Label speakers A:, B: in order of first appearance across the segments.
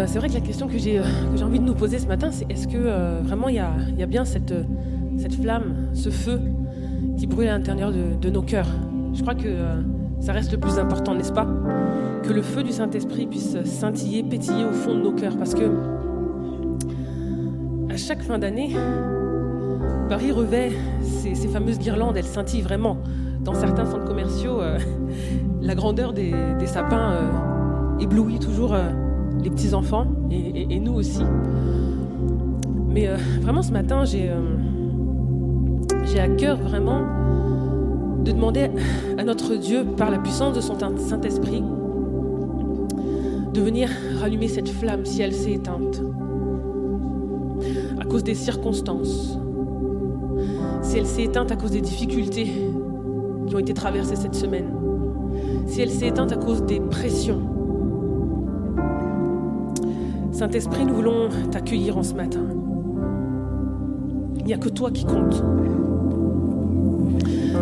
A: euh, c'est vrai que la question que j'ai euh, envie de nous poser ce matin, c'est est-ce que euh, vraiment il y a, bien cette, flamme, ce feu qui brûle à l'intérieur de, nos cœurs? Je crois que ça reste le plus important, n'est-ce pas? Que le feu du Saint-Esprit puisse scintiller, pétiller au fond de nos cœurs. Parce que à chaque fin d'année, Paris revêt ces, ces, fameuses guirlandes, elles scintillent vraiment. Dans certains centres commerciaux, la grandeur des sapins éblouit toujours les petits-enfants et, nous aussi. Mais euh, vraiment ce matin, j'ai euh, j'ai à cœur vraiment de demander à notre Dieu, par la puissance de son Saint-Esprit, de venir rallumer cette flamme si elle s'est éteinte à cause des circonstances, si elle s'est éteinte à cause des difficultés qui ont été traversées cette semaine, si elle s'est éteinte à cause des pressions, Saint-Esprit, nous voulons t'accueillir en ce matin. Il n'y a que toi qui compte.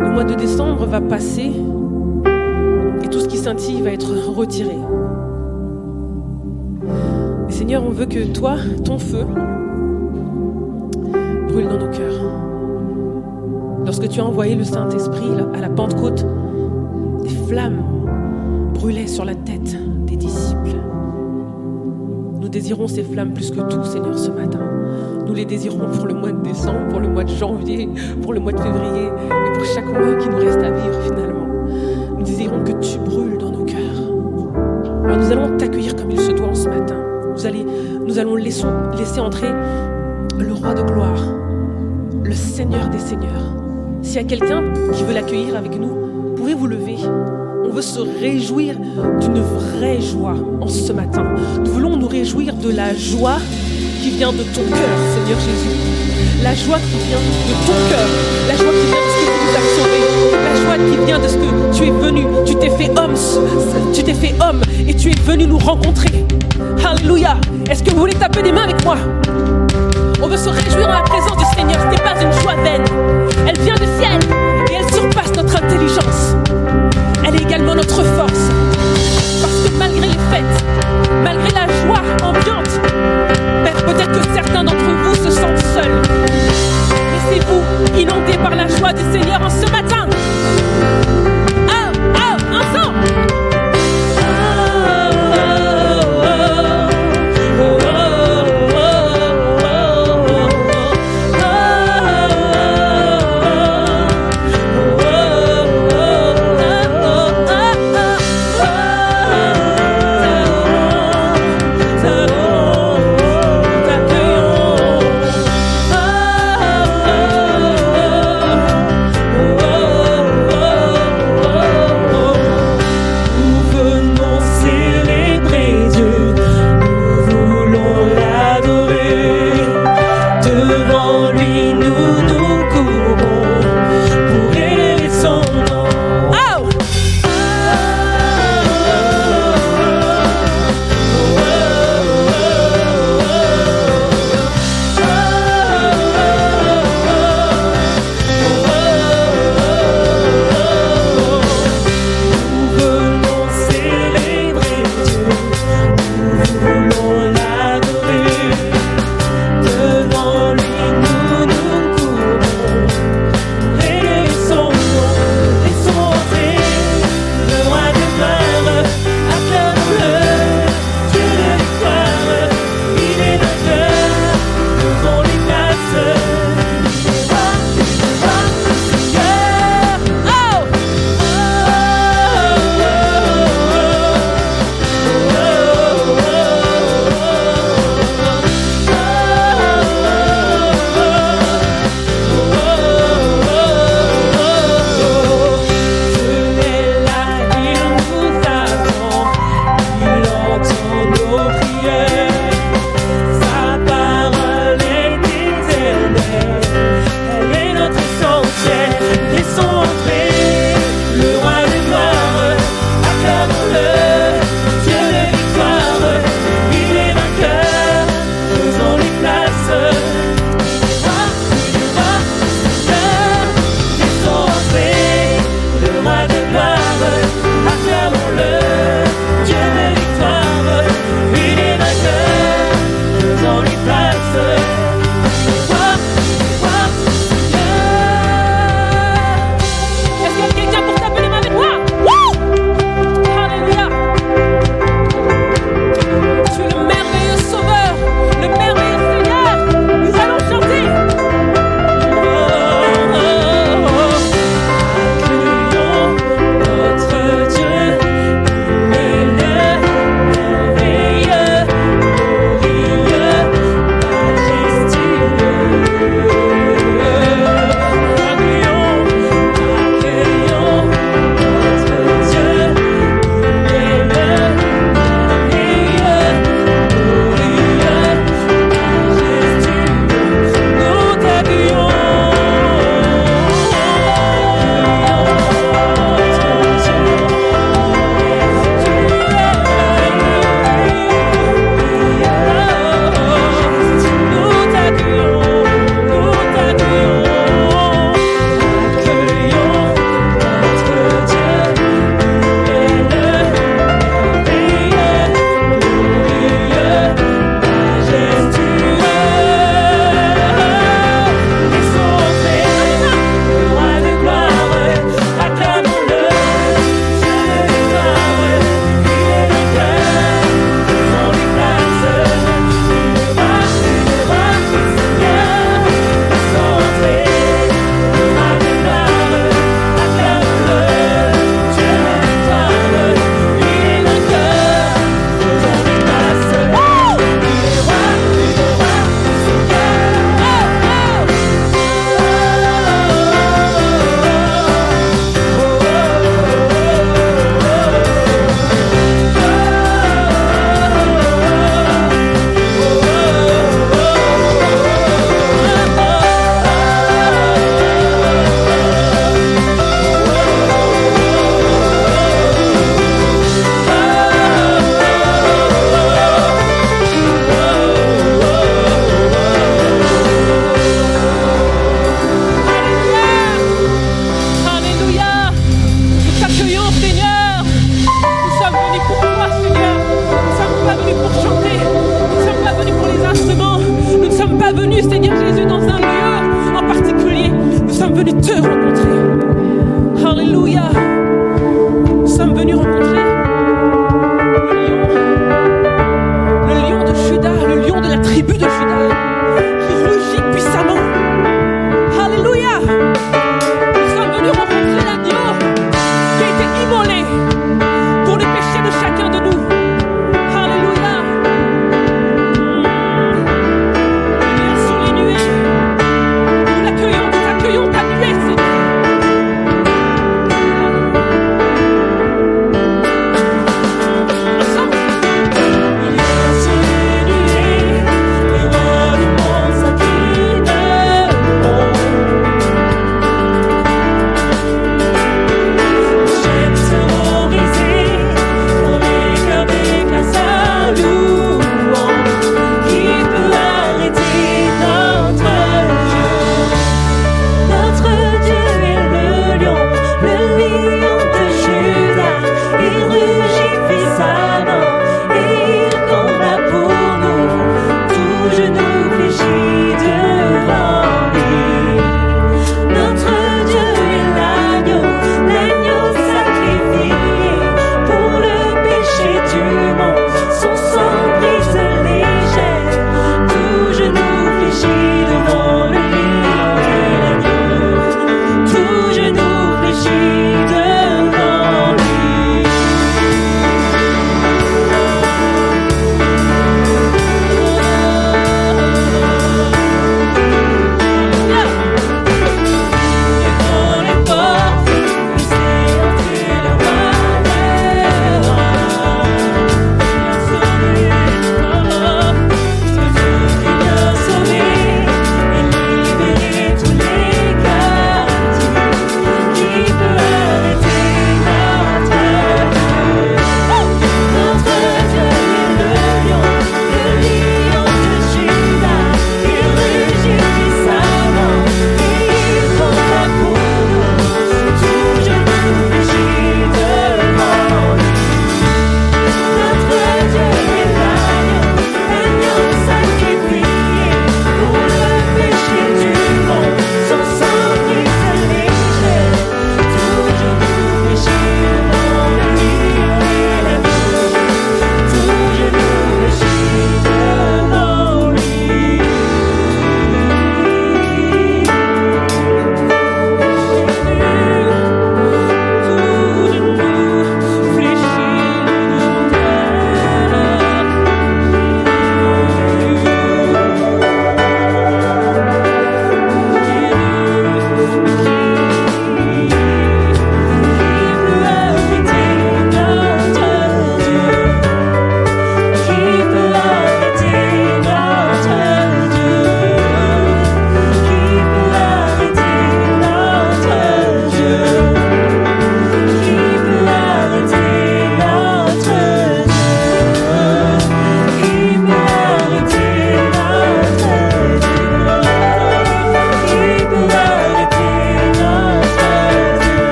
A: Le mois de décembre va passer et tout ce qui scintille va être retiré. Et Seigneur, on veut que toi, ton feu, brûle dans nos cœurs. Lorsque tu as envoyé le Saint-Esprit à la Pentecôte, des flammes brûlaient sur la tête désirons ces flammes plus que tout, Seigneur, ce matin. Nous les désirons pour le mois de décembre, pour le mois de janvier, pour le mois de février et pour chaque mois qui nous reste à vivre finalement. Nous désirons que tu brûles dans nos cœurs. Alors nous allons t'accueillir comme il se doit en ce matin. Nous, allez, nous allons laisser, laisser entrer le roi de gloire, le Seigneur des Seigneurs. S'il y a quelqu'un qui veut l'accueillir avec nous, pouvez vous lever on veut se réjouir d'une vraie joie en ce matin. Nous voulons nous réjouir de la joie qui vient de ton cœur, Seigneur Jésus. La joie qui vient de ton cœur. La joie qui vient de ce que tu nous as sauvés. La joie qui vient de ce que tu es venu. Tu t'es fait homme. Tu t'es fait homme et tu es venu nous rencontrer. Alléluia. Est-ce que vous voulez taper des mains avec moi? On veut se réjouir en la présence du Seigneur. Ce n'est pas une joie vaine. Elle vient du ciel et elle surpasse notre intelligence. Elle est également notre force. Parce que malgré les fêtes, malgré la joie ambiante, peut-être que certains d'entre vous se sentent seuls. Laissez-vous inonder par la joie du Seigneur en ce matin.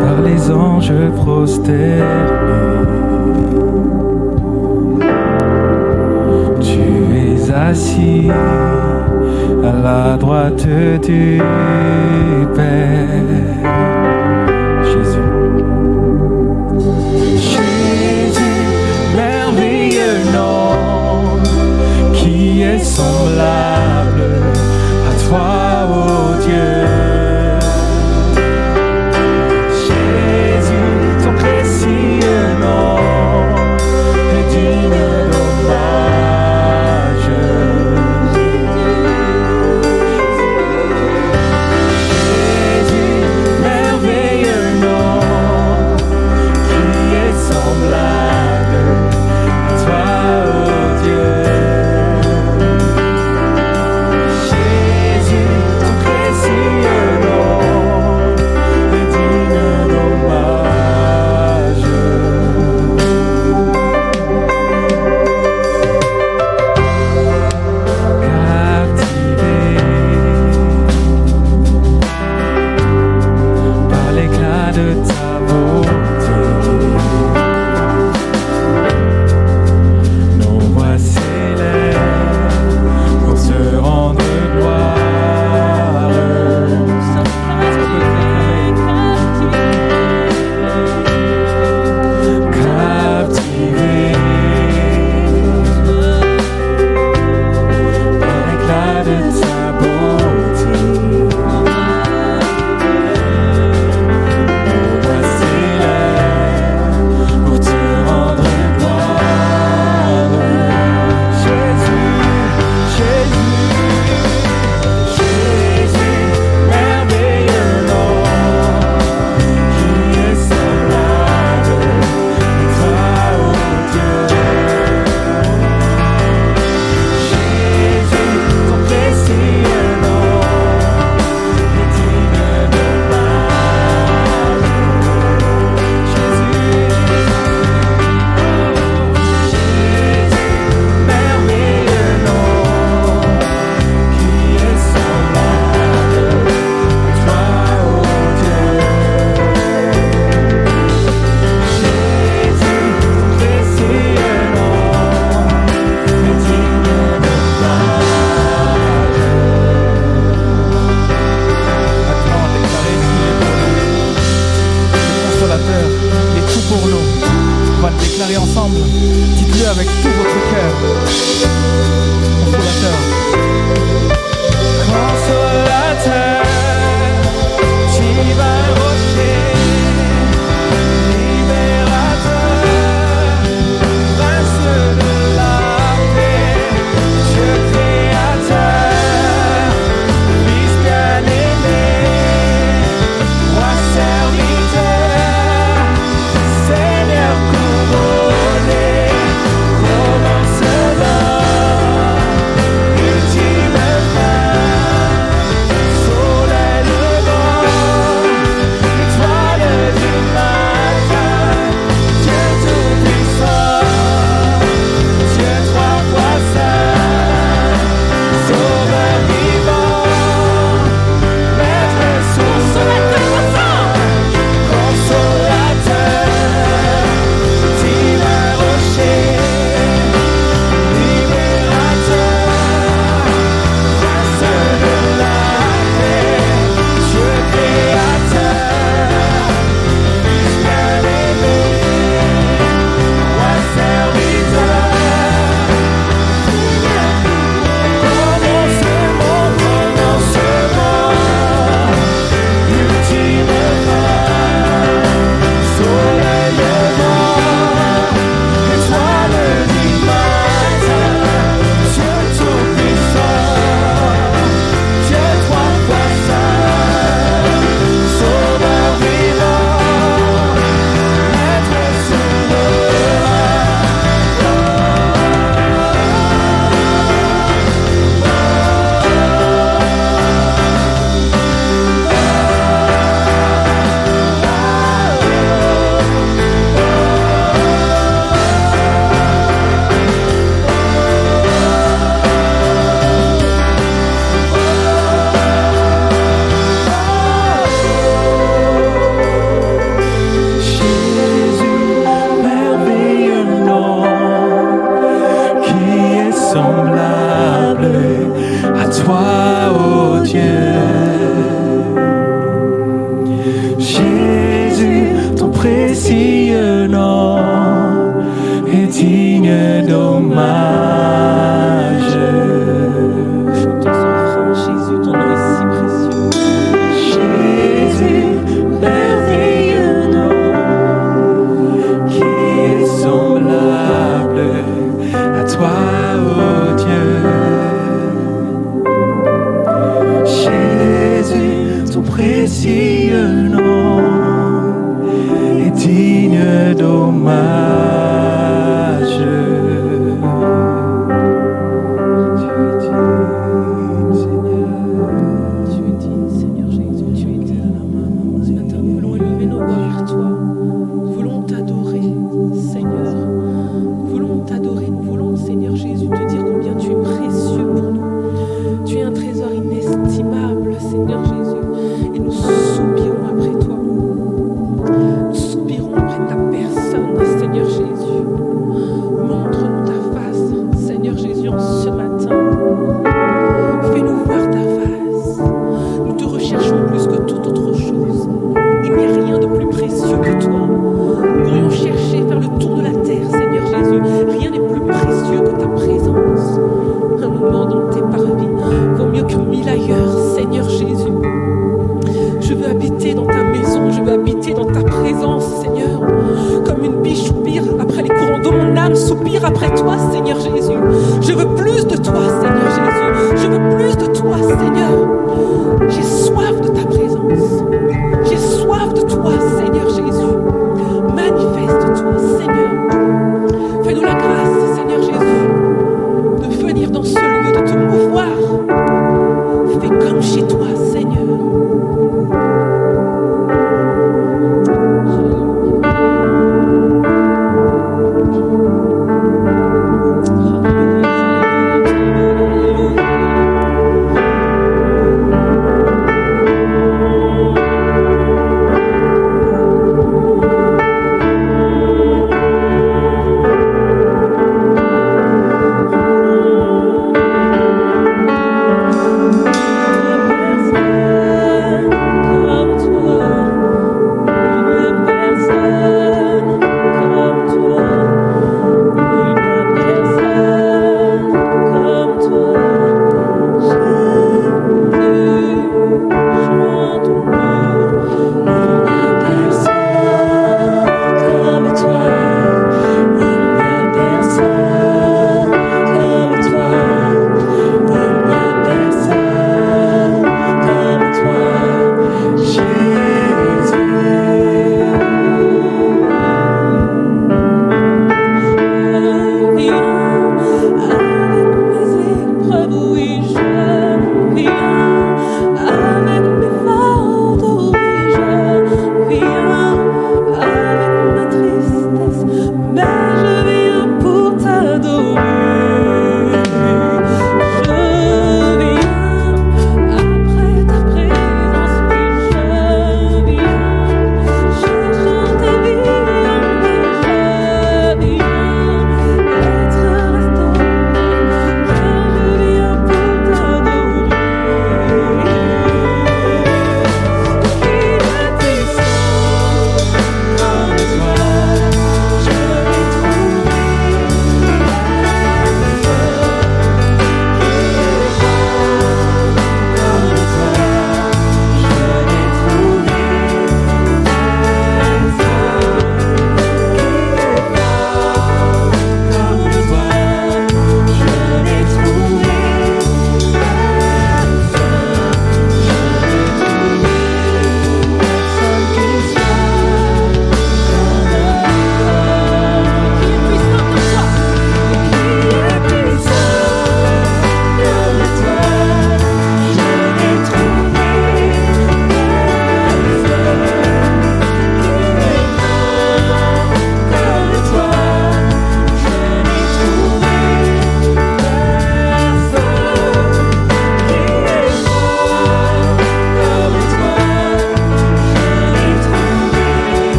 B: par les anges prosternés. Tu es assis à la droite du Père. est semblable à toi, ô oh Dieu.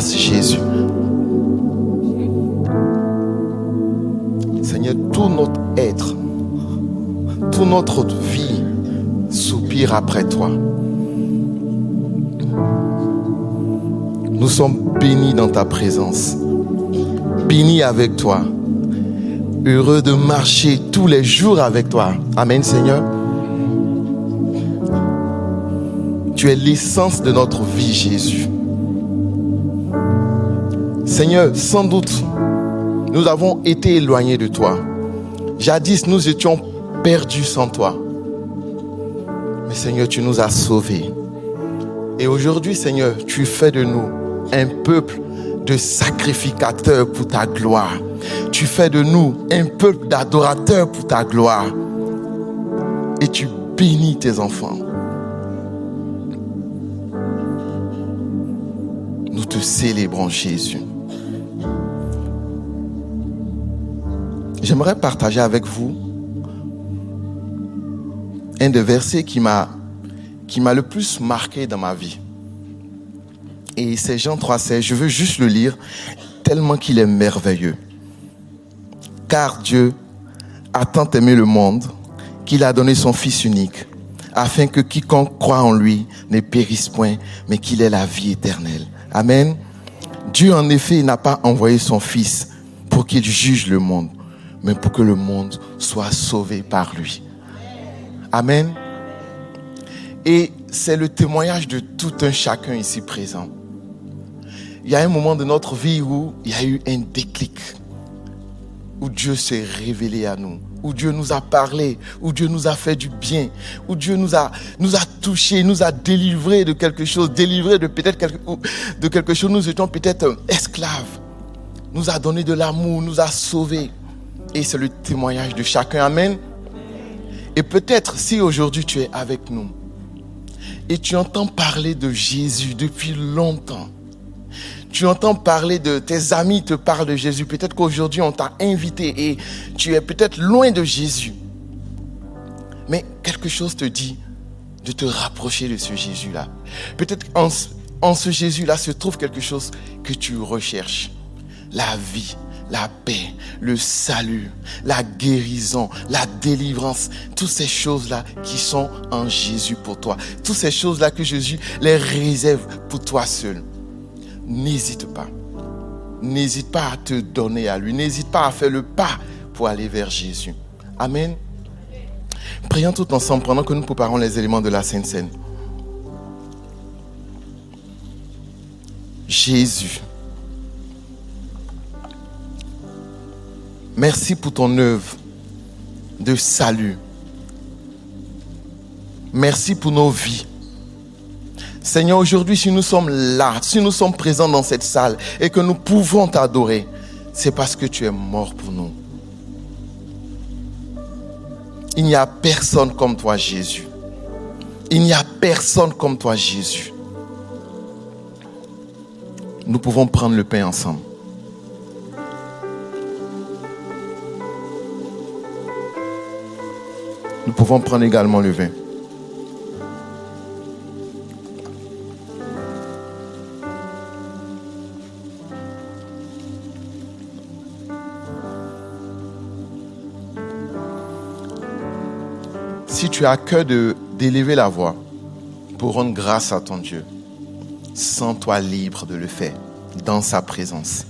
B: Jésus. Seigneur,
C: tout notre être, toute notre vie soupire après toi. Nous sommes bénis dans ta présence, bénis avec toi, heureux de marcher tous les jours avec toi. Amen, Seigneur. Tu es l'essence de notre vie, Jésus. Seigneur, sans doute, nous avons été éloignés de toi. Jadis, nous étions perdus sans toi. Mais Seigneur, tu nous as sauvés. Et aujourd'hui, Seigneur, tu fais de nous un peuple de sacrificateurs pour ta gloire. Tu fais de nous un peuple d'adorateurs pour ta gloire. Et tu bénis tes enfants. Nous te célébrons, Jésus. J'aimerais partager avec vous un des versets qui m'a qui m'a le plus marqué dans ma vie. Et c'est Jean 3,16. Je veux juste le lire tellement qu'il est merveilleux. Car Dieu a tant aimé le monde qu'il a donné son Fils unique, afin que quiconque croit en lui ne périsse point, mais qu'il ait la vie éternelle. Amen. Dieu en effet n'a pas envoyé son Fils pour qu'il juge le monde, mais pour que le monde soit sauvé par lui. Amen. Et c'est le témoignage de tout un chacun ici présent. Il y a un moment de notre vie où il y a eu un déclic, où Dieu s'est révélé à nous, où Dieu nous a parlé, où Dieu nous a fait du bien, où Dieu nous a, nous a touchés, nous a délivrés de quelque chose, délivrés de quelque, de quelque chose, nous étions peut-être esclaves, nous a donné de l'amour, nous a sauvés. Et c'est le témoignage de chacun. Amen. Et peut-être si aujourd'hui tu es avec nous et tu entends parler de Jésus depuis longtemps, tu entends parler de tes amis te parlent de Jésus, peut-être qu'aujourd'hui on t'a invité et tu es peut-être loin de Jésus. Mais quelque chose te dit de te rapprocher de ce Jésus-là. Peut-être en, en ce Jésus-là se trouve quelque chose que tu recherches. La vie, la paix, le salut, la guérison, la délivrance, toutes ces choses-là qui sont en Jésus pour toi. Toutes ces choses-là que Jésus les réserve pour toi seul. N'hésite pas. N'hésite pas à te donner à lui. N'hésite pas à faire le pas pour aller vers Jésus. Amen. Prions tout ensemble pendant que nous préparons les éléments de la Sainte Seine. Jésus. Merci pour ton œuvre de salut. Merci pour nos vies. Seigneur, aujourd'hui, si nous sommes là, si nous sommes présents dans cette salle et que nous pouvons t'adorer, c'est parce que tu es mort pour nous. Il n'y a personne comme toi, Jésus. Il n'y a personne comme toi, Jésus. Nous pouvons prendre le pain ensemble. Pouvons prendre également le vin. Si tu as cœur de d'élever la voix pour rendre grâce à ton Dieu, sens-toi libre de le faire dans sa présence.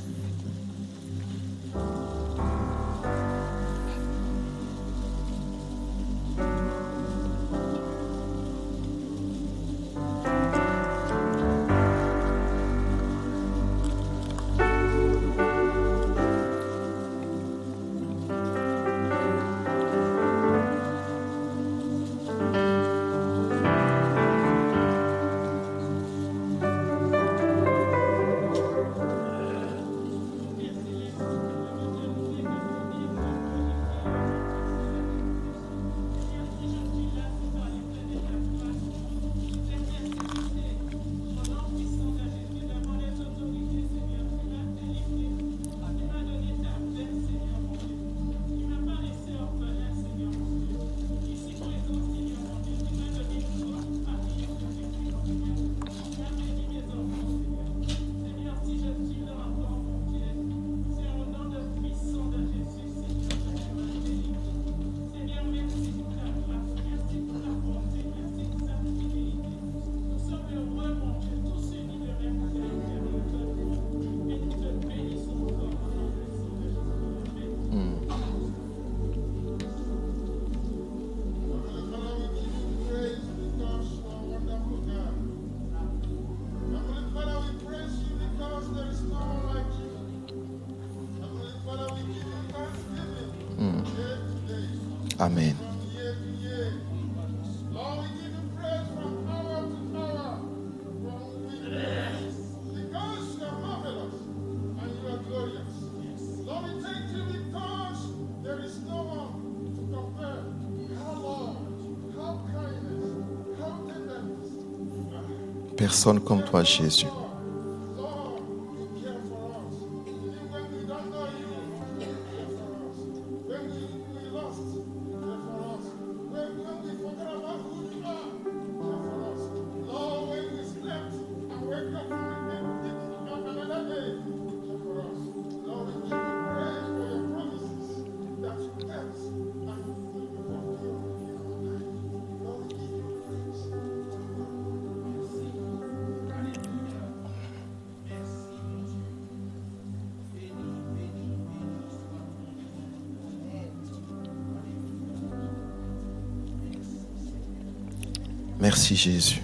D: Tenderness.
C: Personne comme toi, Jésus. Jésus.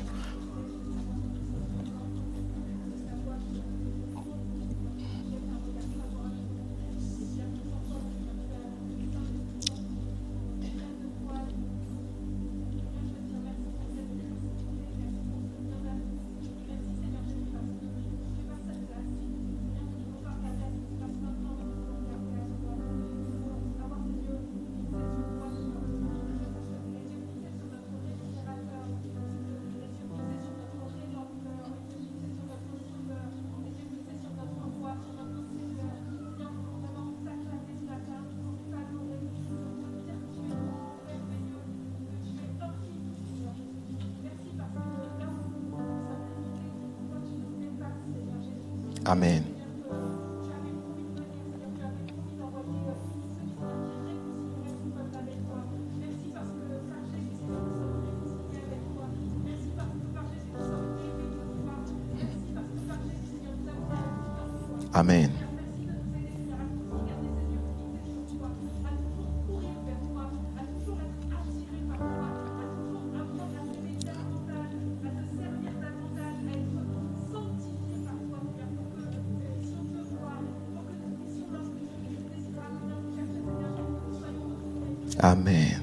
C: Amen.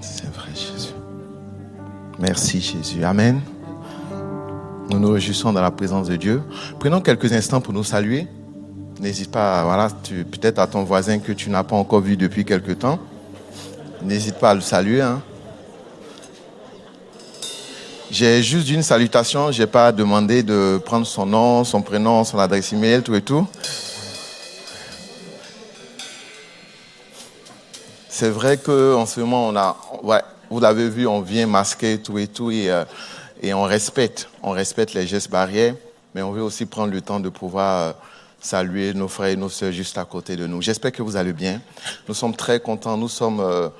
C: C'est vrai, Jésus. Merci, Jésus. Amen. Nous nous réjouissons dans la présence de Dieu. Prenons quelques instants pour nous saluer. N'hésite pas, voilà, peut-être à ton voisin que tu n'as pas encore vu depuis quelque temps. N'hésite pas à le saluer. hein. J'ai juste une salutation. J'ai pas demandé de prendre son nom, son prénom, son adresse email, tout et tout. C'est vrai que en ce moment, on a, ouais, vous l'avez vu, on vient masquer tout et tout et, euh, et on respecte, on respecte les gestes barrières, mais on veut aussi prendre le temps de pouvoir euh, saluer nos frères et nos sœurs juste à côté de nous. J'espère que vous allez bien. Nous sommes très contents. Nous sommes, euh,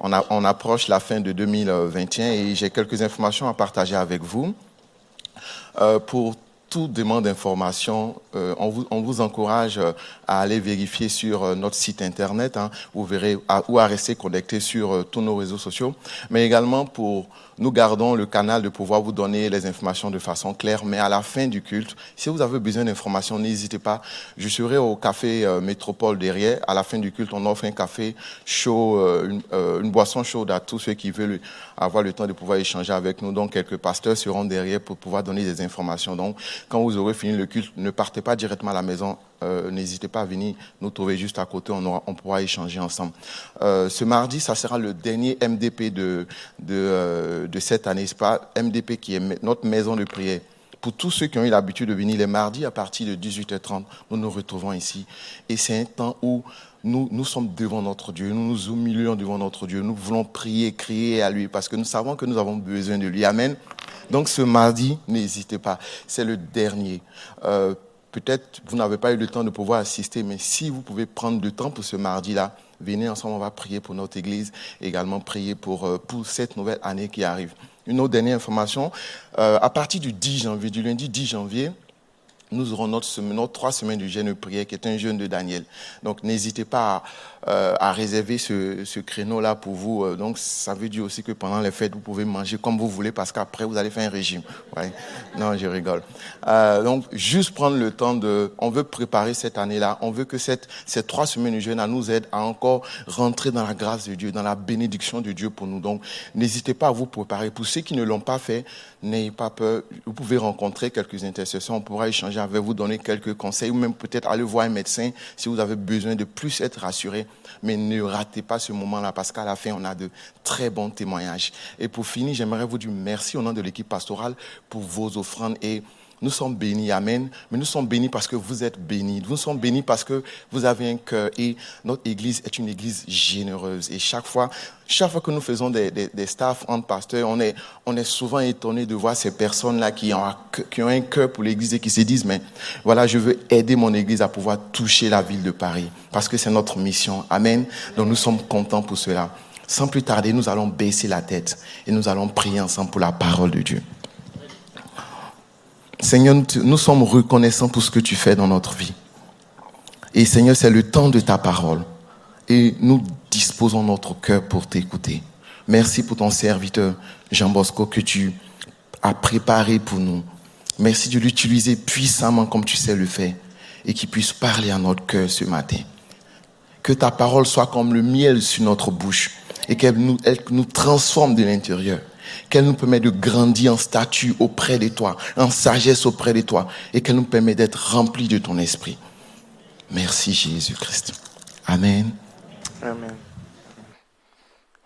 C: on, approche la fin de 2021 et j'ai quelques informations à partager avec vous. Euh, pour toute demande d'information, euh, on, vous, encourage euh, à aller vérifier sur notre site internet. hein. vous verrez à- ou à rester connecté sur tous nos réseaux sociaux. Mais également pour nous gardons le canal de pouvoir vous donner les informations de façon claire. Mais à la fin du culte, si vous avez besoin d'informations, n'hésitez pas. Je serai au café euh, Métropole derrière. À la fin du culte, on offre un café chaud, euh, une, euh, une boisson chaude à tous ceux qui veulent avoir le temps de pouvoir échanger avec nous. Donc, quelques pasteurs seront derrière pour pouvoir donner des informations. Donc, quand vous aurez fini le culte, ne partez pas directement à la maison. Euh, N'hésitez pas à venir nous trouver juste à côté. On, aura, pourra échanger ensemble. Euh, ce mardi, ça sera le dernier MDP de, euh, de cette année. Pas MDP qui est notre maison de prière. Pour tous ceux qui ont eu l'habitude de venir les mardis à partir de 18h30, nous nous retrouvons ici. Et c'est un temps où nous, nous sommes devant notre Dieu, nous nous humilions devant notre Dieu, nous voulons prier, crier à lui parce que nous savons que nous avons besoin de lui. Amen. Donc ce mardi, n'hésitez pas, c'est le dernier. Peut-être vous n'avez pas eu le temps de pouvoir assister, mais si vous pouvez prendre du temps pour ce mardi-là, venez ensemble, on va prier pour notre Église, également prier pour, euh, pour cette nouvelle année qui arrive. Une autre dernière information, euh, à partir du 10 janvier, du lundi 10 janvier, nous aurons notre, semaine, trois semaines du jeûne de prière, qui est un jeûne de Daniel. Donc, n'hésitez pas à, euh, réserver ce, créneau-là pour vous. Euh, Donc, ça veut dire aussi que pendant les fêtes, vous pouvez manger comme vous voulez, parce qu'après, vous allez faire un régime. Non, je rigole. Euh, donc, juste prendre le temps de... On veut préparer cette année-là. On veut que cette, ces trois semaines de jeûne nous aide à encore rentrer dans la grâce de Dieu, dans la bénédiction de Dieu pour nous. Donc, n'hésitez pas à vous préparer. Pour ceux qui ne l'ont pas fait, n'ayez pas peur. Vous pouvez rencontrer quelques intercessions. On pourra échanger avec vous, donner quelques conseils ou même peut-être aller voir un médecin si vous avez besoin de plus être rassuré. Mais ne ratez pas ce moment-là parce qu'à la fin, on a de très bons témoignages. Et pour finir, j'aimerais vous dire merci au nom de l'équipe pastorale pour vos offrandes et nous sommes bénis, Amen. Mais nous sommes bénis parce que vous êtes bénis. Nous sommes bénis parce que vous avez un cœur et notre église est une église généreuse. Et chaque fois, chaque fois que nous faisons des, des, staffs entre pasteurs, on est, on est souvent étonné de voir ces personnes-là qui ont, qui ont un cœur pour l'église et qui se disent, mais voilà, je veux aider mon église à pouvoir toucher la ville de Paris. Parce que c'est notre mission. Amen. Donc nous sommes contents pour cela. Sans plus tarder, nous allons baisser la tête et nous allons prier ensemble pour la parole de Dieu. Seigneur, nous sommes reconnaissants pour ce que tu fais dans notre vie. Et Seigneur, c'est le temps de ta parole. Et nous disposons notre cœur pour t'écouter. Merci pour ton serviteur, Jean Bosco, que tu as préparé pour nous. Merci de l'utiliser puissamment comme tu sais le faire et qu'il puisse parler à notre cœur ce matin. Que ta parole soit comme le miel sur notre bouche et qu'elle nous, elle nous transforme de l'intérieur. Qu'elle nous permet de grandir en statut auprès de toi, en sagesse auprès de toi et qu'elle nous permet d'être remplis de ton esprit. Merci Jésus-Christ. Amen.
E: Amen.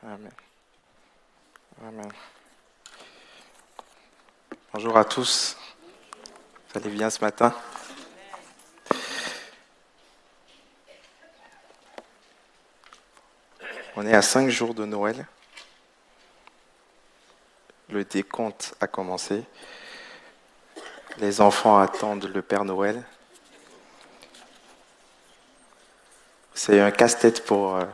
E: Amen. Amen. Bonjour à tous. Vous allez bien ce matin? On est à cinq jours de Noël. Le décompte a commencé. Les enfants attendent le Père Noël. C'est un casse-tête pour euh,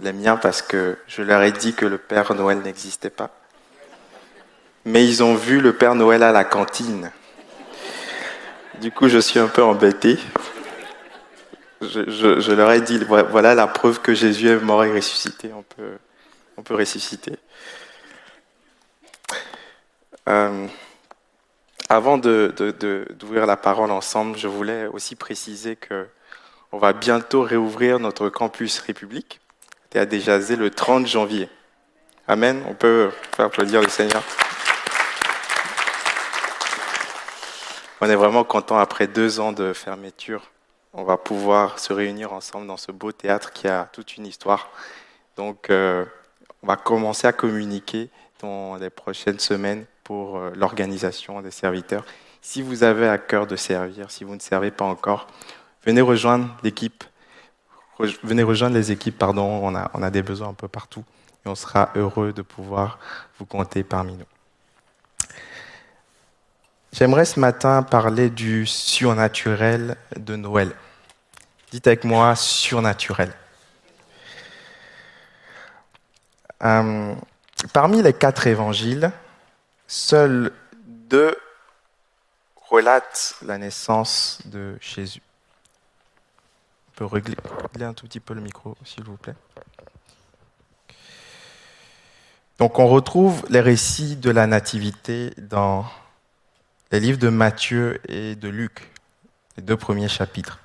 E: les miens parce que je leur ai dit que le Père Noël n'existait pas. Mais ils ont vu le Père Noël à la cantine. Du coup, je suis un peu embêté. Je, leur ai dit, vo- voilà la preuve que Jésus est mort et ressuscité. On peut ressusciter. Euh, avant de- de- de- d'ouvrir la parole ensemble, je voulais aussi préciser que on va bientôt réouvrir notre campus République à Déjazé le 30 janvier. Amen. On peut faire applaudir le Seigneur. On est vraiment content après deux ans de fermeture. On va pouvoir se réunir ensemble dans ce beau théâtre qui a toute une histoire. Donc, euh, on va commencer à communiquer dans les prochaines semaines pour euh, l'organisation des serviteurs. Si vous avez à cœur de servir, si vous ne servez pas encore, venez rejoindre l'équipe. Venez rejoindre les équipes, pardon. On a, on a des besoins un peu partout. Et on sera heureux de pouvoir vous compter parmi nous. J'aimerais ce matin parler du surnaturel de Noël. Dites avec moi surnaturel. Euh, parmi les quatre évangiles, seuls deux relatent la naissance de Jésus. On peut régler, un tout petit peu le micro, s'il vous plaît. Donc on retrouve les récits de la nativité dans les livres de Matthieu et de Luc, les deux premiers chapitres.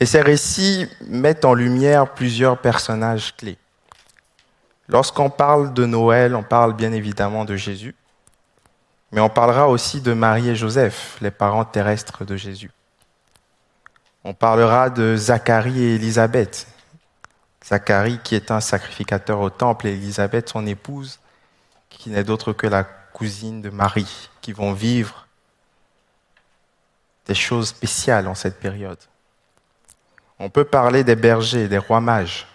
E: Et ces récits mettent en lumière plusieurs personnages clés. Lorsqu'on parle de Noël, on parle bien évidemment de Jésus, mais on parlera aussi de Marie et Joseph, les parents terrestres de Jésus. On parlera de Zacharie et Élisabeth. Zacharie qui est un sacrificateur au temple et Élisabeth son épouse, qui n'est d'autre que la cousine de Marie, qui vont vivre des choses spéciales en cette période. On peut parler des bergers, des rois mages.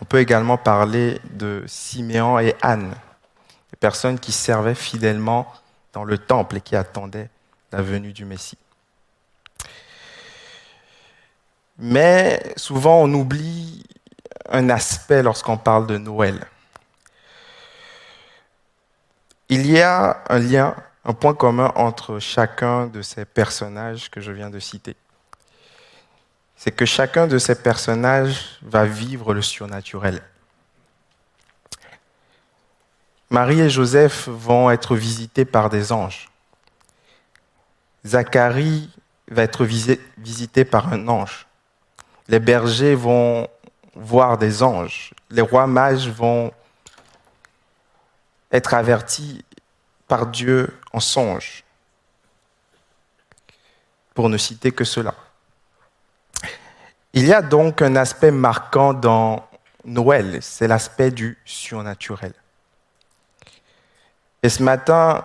E: On peut également parler de Siméon et Anne, des personnes qui servaient fidèlement dans le temple et qui attendaient la venue du Messie. Mais souvent on oublie un aspect lorsqu'on parle de Noël. Il y a un lien un point commun entre chacun de ces personnages que je viens de citer. C'est que chacun de ces personnages va vivre le surnaturel. Marie et Joseph vont être visités par des anges. Zacharie va être visité par un ange. Les bergers vont voir des anges. Les rois mages vont être avertis par Dieu en songe, pour ne citer que cela. Il y a donc un aspect marquant dans Noël, c'est l'aspect du surnaturel. Et ce matin,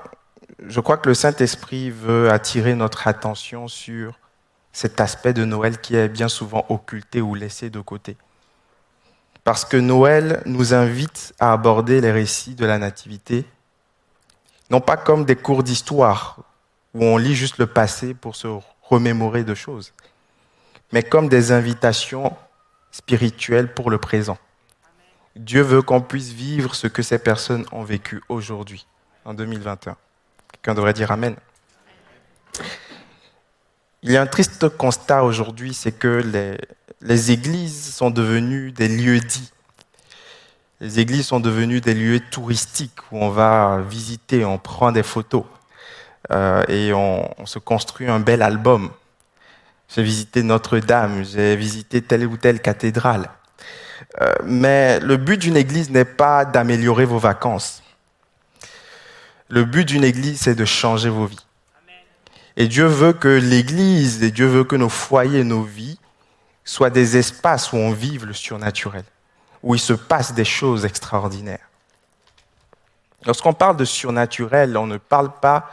E: je crois que le Saint-Esprit veut attirer notre attention sur cet aspect de Noël qui est bien souvent occulté ou laissé de côté. Parce que Noël nous invite à aborder les récits de la Nativité non pas comme des cours d'histoire où on lit juste le passé pour se remémorer de choses, mais comme des invitations spirituelles pour le présent. Dieu veut qu'on puisse vivre ce que ces personnes ont vécu aujourd'hui, en 2021. Quelqu'un devrait dire Amen. Il y a un triste constat aujourd'hui, c'est que les, églises sont devenues des lieux dits les églises sont devenues des lieux touristiques où on va visiter, on prend des photos euh, et on, se construit un bel album. J'ai visité Notre-Dame, j'ai visité telle ou telle cathédrale. Euh, mais le but d'une église n'est pas d'améliorer vos vacances. Le but d'une église, c'est de changer vos vies. Et Dieu veut que l'église, et Dieu veut que nos foyers, nos vies, soient des espaces où on vive le surnaturel où il se passe des choses extraordinaires. Lorsqu'on parle de surnaturel, on ne parle pas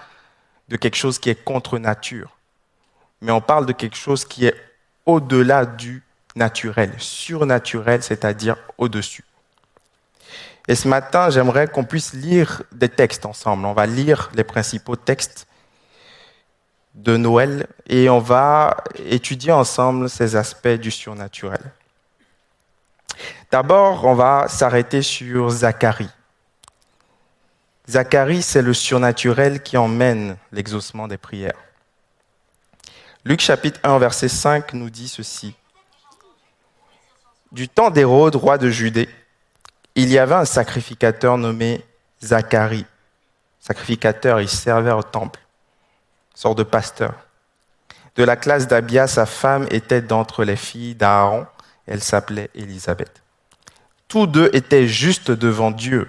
E: de quelque chose qui est contre nature, mais on parle de quelque chose qui est au-delà du naturel, surnaturel, c'est-à-dire au-dessus. Et ce matin, j'aimerais qu'on puisse lire des textes ensemble. On va lire les principaux textes de Noël et on va étudier ensemble ces aspects du surnaturel. D'abord, on va s'arrêter sur Zacharie. Zacharie, c'est le surnaturel qui emmène l'exaucement des prières. Luc chapitre 1, verset 5 nous dit ceci. Du temps d'Hérode, roi de Judée, il y avait un sacrificateur nommé Zacharie. Sacrificateur, il servait au temple, sort de pasteur. De la classe d'Abia, sa femme était d'entre les filles d'Aaron elle s'appelait Élisabeth. Tous deux étaient justes devant Dieu,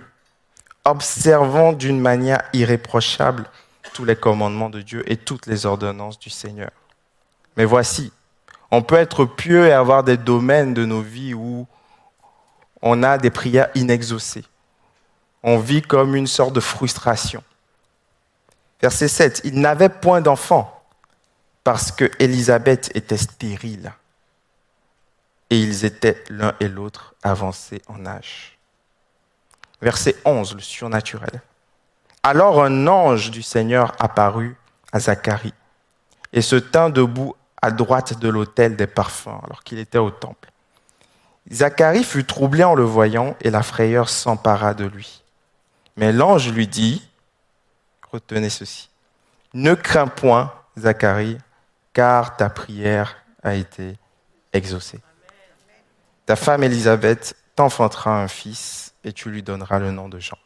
E: observant d'une manière irréprochable tous les commandements de Dieu et toutes les ordonnances du Seigneur. Mais voici, on peut être pieux et avoir des domaines de nos vies où on a des prières inexaucées. On vit comme une sorte de frustration. Verset 7, il n'avait point d'enfant parce que Élisabeth était stérile et ils étaient l'un et l'autre avancés en âge. Verset 11, le surnaturel. Alors un ange du Seigneur apparut à Zacharie et se tint debout à droite de l'autel des parfums alors qu'il était au temple. Zacharie fut troublé en le voyant et la frayeur s'empara de lui. Mais l'ange lui dit, retenez ceci, ne crains point, Zacharie, car ta prière a été exaucée. Ta femme Élisabeth t'enfantera un fils et tu lui donneras le nom de Jean.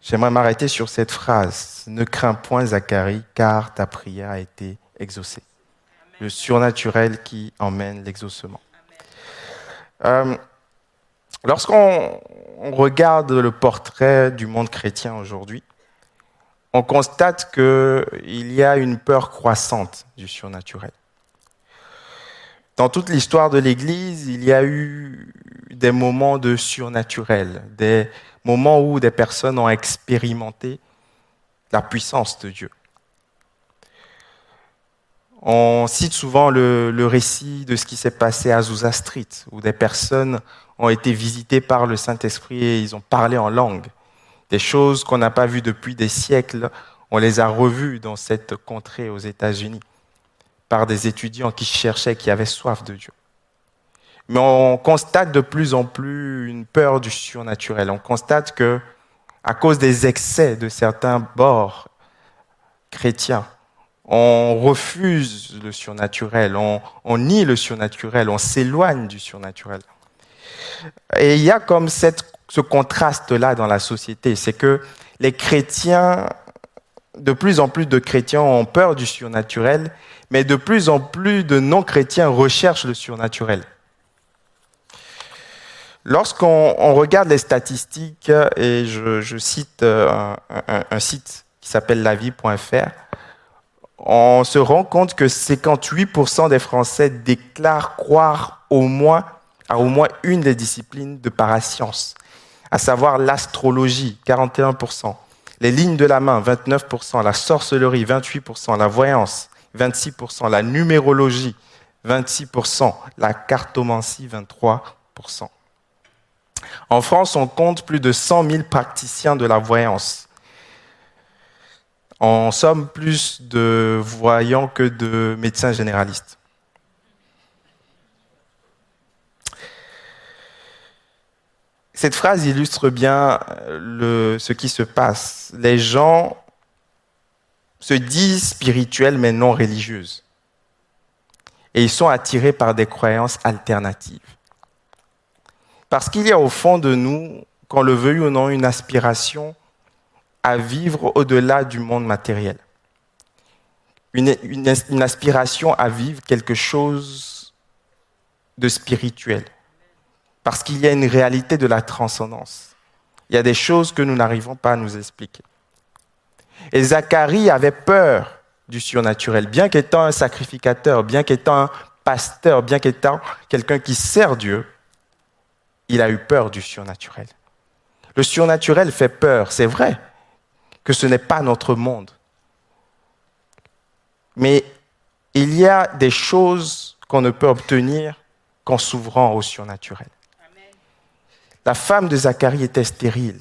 E: J'aimerais m'arrêter sur cette phrase. Ne crains point Zacharie, car ta prière a été exaucée. Le surnaturel qui emmène l'exaucement. Euh, lorsqu'on regarde le portrait du monde chrétien aujourd'hui, on constate qu'il y a une peur croissante du surnaturel. Dans toute l'histoire de l'Église, il y a eu des moments de surnaturel, des moments où des personnes ont expérimenté la puissance de Dieu. On cite souvent le, récit de ce qui s'est passé à Azusa Street, où des personnes ont été visitées par le Saint-Esprit et ils ont parlé en langue. Des choses qu'on n'a pas vues depuis des siècles, on les a revues dans cette contrée aux États-Unis par des étudiants qui cherchaient, qui avaient soif de Dieu. Mais on constate de plus en plus une peur du surnaturel. On constate que à cause des excès de certains bords chrétiens. On refuse le surnaturel, on, nie le surnaturel, on s'éloigne du surnaturel. Et il y a comme ce contraste-là dans la société, c'est que les chrétiens, de plus en plus de chrétiens ont peur du surnaturel, mais de plus en plus de non-chrétiens recherchent le surnaturel. Lorsqu'on on regarde les statistiques, et je, cite euh, un, un- un site qui s'appelle lavie.fr, on se rend compte que 58% des Français déclarent croire au moins à au moins une des disciplines de parascience, à savoir l'astrologie, 41%, les lignes de la main, 29%, la sorcellerie, 28%, la voyance, 26%, la numérologie, 26%, la cartomancie, 23%. En France, on compte plus de 100 000 praticiens de la voyance. En somme, plus de voyants que de médecins généralistes. Cette phrase illustre bien ce qui se passe. Les gens se disent spirituels mais non religieuses. Et ils sont attirés par des croyances alternatives. Parce qu'il y a au fond de nous, qu'on le veuille ou non, une aspiration à vivre au-delà du monde matériel. Une, aspiration à vivre quelque chose de spirituel. Parce qu'il y a une réalité de la transcendance. Il y a des choses que nous n'arrivons pas à nous expliquer. Et Zacharie avait peur du surnaturel, bien qu'étant un sacrificateur, bien qu'étant un pasteur, bien qu'étant quelqu'un qui sert Dieu, il a eu peur du surnaturel. Le surnaturel fait peur, c'est vrai que ce n'est pas notre monde. Mais il y a des choses qu'on ne peut obtenir qu'en s'ouvrant au surnaturel. La femme de Zacharie était stérile.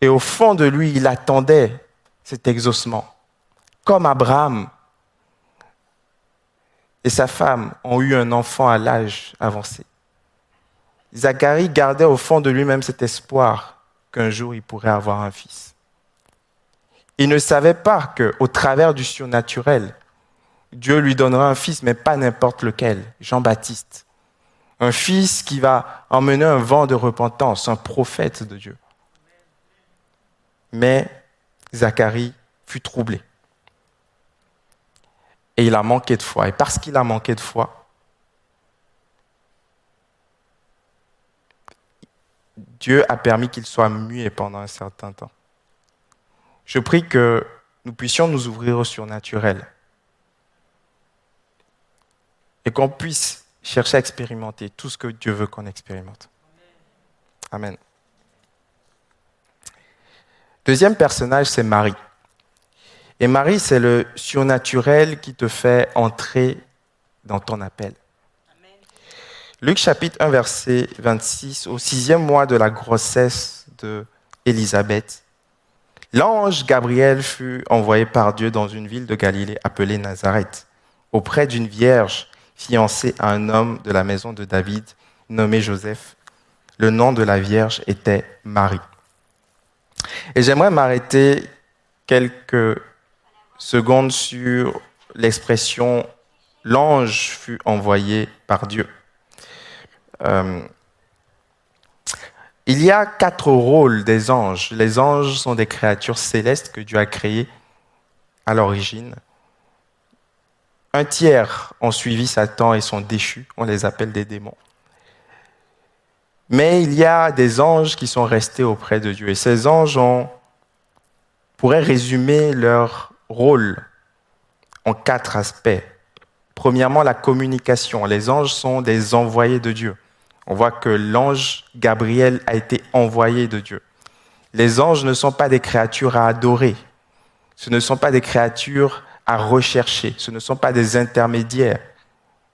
E: Et au fond de lui, il attendait cet exaucement. Comme Abraham et sa femme ont eu un enfant à l'âge avancé. Zacharie gardait au fond de lui-même cet espoir qu'un jour il pourrait avoir un fils. Il ne savait pas qu'au travers du surnaturel, Dieu lui donnera un fils, mais pas n'importe lequel, Jean-Baptiste. Un fils qui va emmener un vent de repentance, un prophète de Dieu. Mais Zacharie fut troublé. Et il a manqué de foi. Et parce qu'il a manqué de foi, Dieu a permis qu'il soit muet pendant un certain temps. Je prie que nous puissions nous ouvrir au surnaturel et qu'on puisse chercher à expérimenter tout ce que Dieu veut qu'on expérimente. Amen. Deuxième personnage, c'est Marie. Et Marie, c'est le surnaturel qui te fait entrer dans ton appel. Luc chapitre 1, verset 26, au sixième mois de la grossesse de Élisabeth, l'ange Gabriel fut envoyé par Dieu dans une ville de Galilée appelée Nazareth, auprès d'une vierge fiancée à un homme de la maison de David nommé Joseph. Le nom de la vierge était Marie. Et j'aimerais m'arrêter quelques secondes sur l'expression l'ange fut envoyé par Dieu. Euh, il y a quatre rôles des anges. Les anges sont des créatures célestes que Dieu a créées à l'origine. Un tiers ont suivi Satan et sont déchus. On les appelle des démons. Mais il y a des anges qui sont restés auprès de Dieu. Et ces anges ont, pourrait résumer leur rôle en quatre aspects. Premièrement, la communication. Les anges sont des envoyés de Dieu. On voit que l'ange Gabriel a été envoyé de Dieu. Les anges ne sont pas des créatures à adorer. Ce ne sont pas des créatures à rechercher. Ce ne sont pas des intermédiaires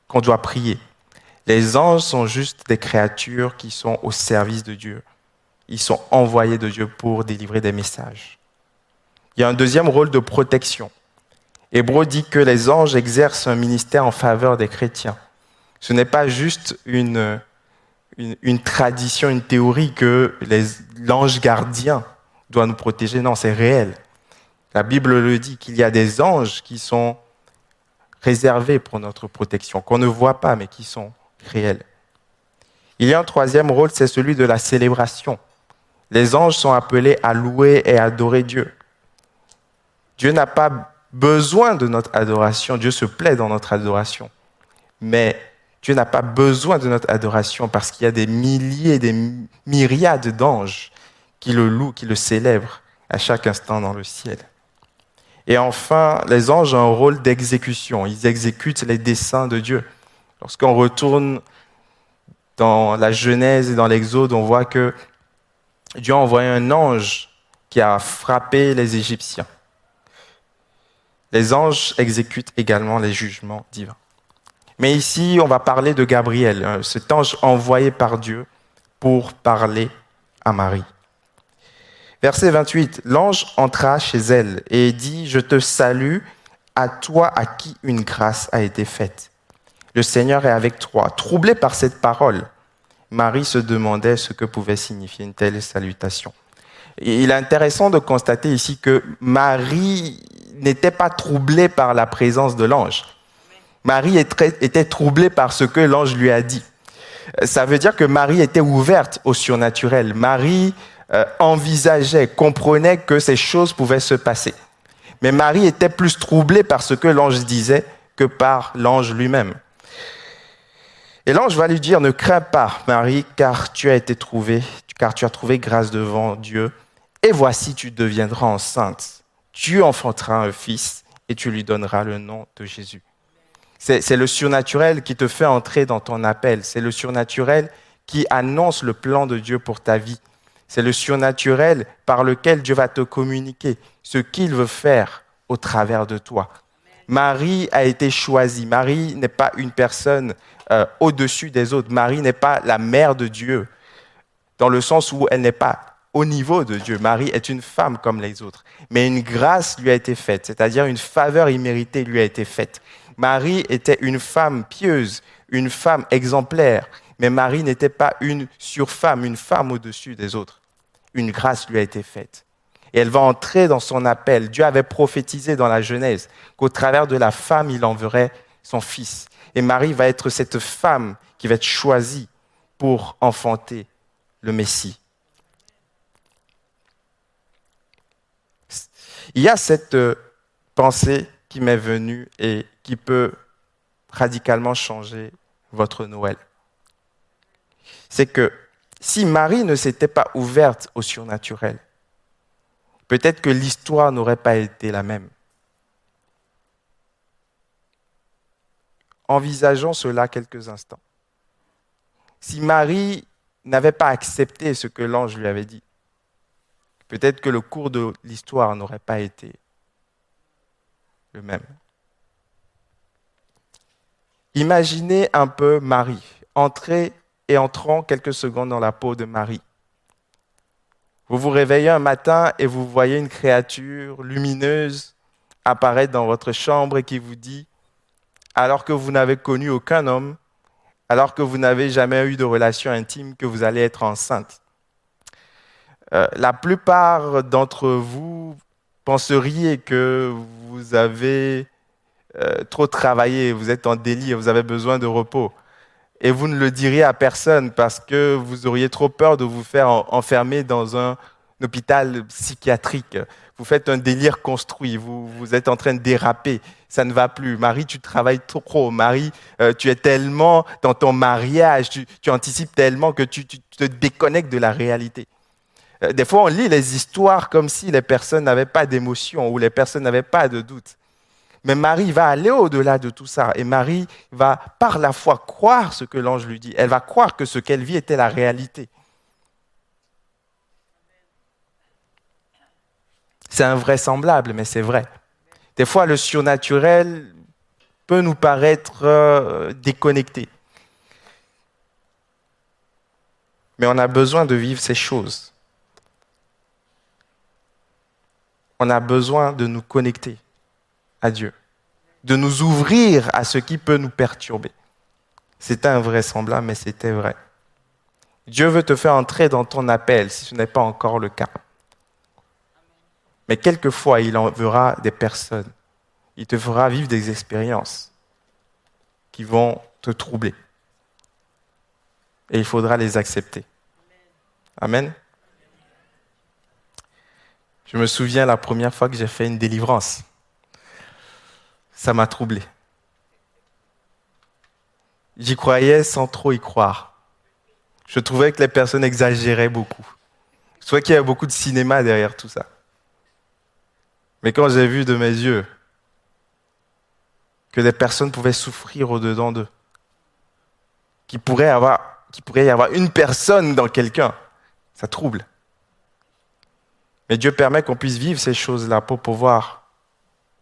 E: qu'on doit prier. Les anges sont juste des créatures qui sont au service de Dieu. Ils sont envoyés de Dieu pour délivrer des messages. Il y a un deuxième rôle de protection. Hébreu dit que les anges exercent un ministère en faveur des chrétiens. Ce n'est pas juste une, une, une tradition, une théorie que l'ange gardien doit nous protéger. Non, c'est réel. La Bible le dit qu'il y a des anges qui sont réservés pour notre protection, qu'on ne voit pas, mais qui sont réels. Il y a un troisième rôle, c'est celui de la célébration. Les anges sont appelés à louer et adorer Dieu. Dieu n'a pas besoin de notre adoration, Dieu se plaît dans notre adoration. Mais Dieu n'a pas besoin de notre adoration parce qu'il y a des milliers, des myriades d'anges qui le louent, qui le célèbrent à chaque instant dans le ciel. Et enfin, les anges ont un rôle d'exécution. Ils exécutent les desseins de Dieu. Lorsqu'on retourne dans la Genèse et dans l'Exode, on voit que Dieu a envoyé un ange qui a frappé les Égyptiens. Les anges exécutent également les jugements divins. Mais ici, on va parler de Gabriel, hein, cet ange envoyé par Dieu pour parler à Marie. Verset 28, l'ange entra chez elle et dit, je te salue à toi à qui une grâce a été faite. Le Seigneur est avec toi. Troublée par cette parole, Marie se demandait ce que pouvait signifier une telle salutation. Il est intéressant de constater ici que Marie n'était pas troublée par la présence de l'ange. Marie était troublée par ce que l'ange lui a dit. Ça veut dire que Marie était ouverte au surnaturel. Marie euh, envisageait, comprenait que ces choses pouvaient se passer. Mais Marie était plus troublée par ce que l'ange disait que par l'ange lui-même. Et l'ange va lui dire, ne crains pas, Marie, car tu as été trouvée, car tu as trouvé grâce devant Dieu. Et voici, tu deviendras enceinte. Tu enfanteras un fils et tu lui donneras le nom de Jésus. C'est le surnaturel qui te fait entrer dans ton appel. C'est le surnaturel qui annonce le plan de Dieu pour ta vie. C'est le surnaturel par lequel Dieu va te communiquer ce qu'il veut faire au travers de toi. Marie a été choisie. Marie n'est pas une personne euh, au-dessus des autres. Marie n'est pas la mère de Dieu, dans le sens où elle n'est pas au niveau de Dieu. Marie est une femme comme les autres. Mais une grâce lui a été faite, c'est-à-dire une faveur imméritée lui a été faite. Marie était une femme pieuse, une femme exemplaire, mais Marie n'était pas une surfemme, une femme au-dessus des autres. Une grâce lui a été faite. Et elle va entrer dans son appel. Dieu avait prophétisé dans la Genèse qu'au travers de la femme, il enverrait son fils. Et Marie va être cette femme qui va être choisie pour enfanter le Messie. Il y a cette euh, pensée m'est venue et qui peut radicalement changer votre Noël. C'est que si Marie ne s'était pas ouverte au surnaturel, peut-être que l'histoire n'aurait pas été la même. Envisageons cela quelques instants. Si Marie n'avait pas accepté ce que l'ange lui avait dit, peut-être que le cours de l'histoire n'aurait pas été Imaginez un peu Marie, entrer et entrant quelques secondes dans la peau de Marie. Vous vous réveillez un matin et vous voyez une créature lumineuse apparaître dans votre chambre et qui vous dit, alors que vous n'avez connu aucun homme, alors que vous n'avez jamais eu de relation intime, que vous allez être enceinte. Euh, la plupart d'entre vous penseriez que vous avez euh, trop travaillé, vous êtes en délire, vous avez besoin de repos? Et vous ne le diriez à personne parce que vous auriez trop peur de vous faire en- enfermer dans un hôpital psychiatrique. Vous faites un délire construit, vous, êtes en train de déraper, ça ne va plus. Marie, tu travailles trop. Marie, euh, tu es tellement dans ton mariage, tu, anticipes tellement que tu te déconnectes de la réalité. Euh, Des fois, on lit les histoires comme si les personnes n'avaient pas d'émotion ou les personnes n'avaient pas de doute. Mais Marie va aller au-delà de tout ça. Et Marie va, par la foi, croire ce que l'ange lui dit. Elle va croire que ce qu'elle vit était la réalité. C'est invraisemblable, mais c'est vrai. Des fois, le surnaturel peut nous paraître euh, déconnecté. Mais on a besoin de vivre ces choses. On a besoin de nous connecter à Dieu, de nous ouvrir à ce qui peut nous perturber. C'était invraisemblable, mais c'était vrai. Dieu veut te faire entrer dans ton appel si ce n'est pas encore le cas. Mais quelquefois, il enverra des personnes. Il te fera vivre des expériences qui vont te troubler. Et il faudra les accepter. Amen. Je me souviens la première fois que j'ai fait une délivrance. Ça m'a troublé. J'y croyais sans trop y croire. Je trouvais que les personnes exagéraient beaucoup. Trouvais qu'il y avait beaucoup de cinéma derrière tout ça. Mais quand j'ai vu de mes yeux que des personnes pouvaient souffrir au-dedans d'eux, qu'il pourrait y avoir une personne dans quelqu'un, ça trouble. Mais Dieu permet qu'on puisse vivre ces choses-là pour pouvoir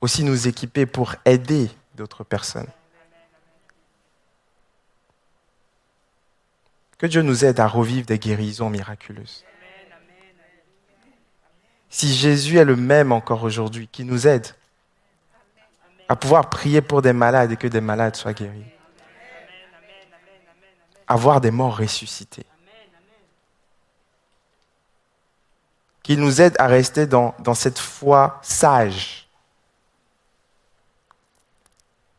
E: aussi nous équiper pour aider d'autres personnes. Que Dieu nous aide à revivre des guérisons miraculeuses. Si Jésus est le même encore aujourd'hui, qui nous aide à pouvoir prier pour des malades et que des malades soient guéris. Avoir des morts ressuscités. Qu'il nous aide à rester dans, cette foi sage.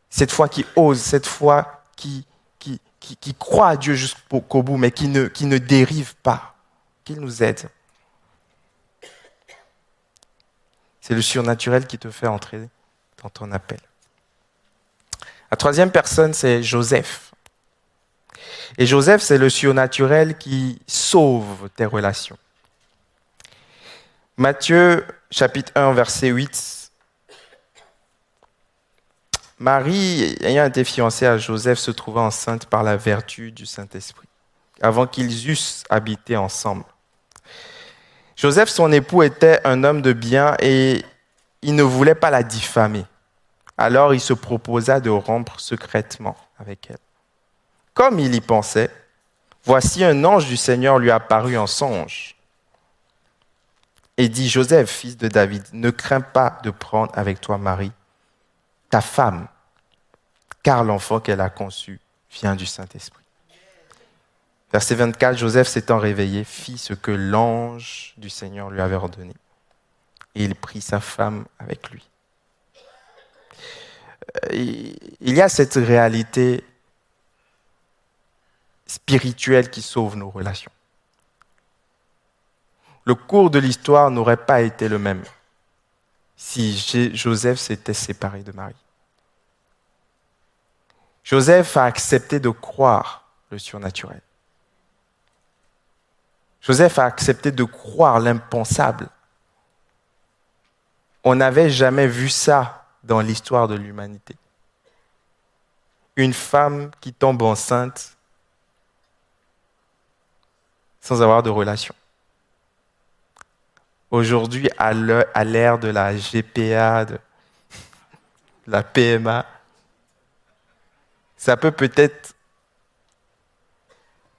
E: Cette foi qui ose, cette foi qui, qui, qui, qui croit à Dieu jusqu'au bout, mais qui ne, qui ne dérive pas. Qu'il nous aide. C'est le surnaturel qui te fait entrer dans ton appel. La troisième personne, c'est Joseph. Et Joseph, c'est le surnaturel qui sauve tes relations. Matthieu chapitre 1, verset 8. Marie, ayant été fiancée à Joseph, se trouva enceinte par la vertu du Saint-Esprit, avant qu'ils eussent habité ensemble. Joseph, son époux, était un homme de bien et il ne voulait pas la diffamer. Alors il se proposa de rompre secrètement avec elle. Comme il y pensait, voici un ange du Seigneur lui apparut en songe et dit, Joseph, fils de David, ne crains pas de prendre avec toi Marie, ta femme, car l'enfant qu'elle a conçu vient du Saint-Esprit. Verset 24, Joseph s'étant réveillé, fit ce que l'ange du Seigneur lui avait ordonné. Et il prit sa femme avec lui. Euh, Il y a cette réalité spirituelle qui sauve nos relations. Le cours de l'histoire n'aurait pas été le même si Joseph s'était séparé de Marie. Joseph a accepté de croire le surnaturel. Joseph a accepté de croire l'impensable. On n'avait jamais vu ça dans l'histoire de l'humanité. Une femme qui tombe enceinte sans avoir de relation. Aujourd'hui, à l'ère de la GPA, de la PMA, ça peut peut-être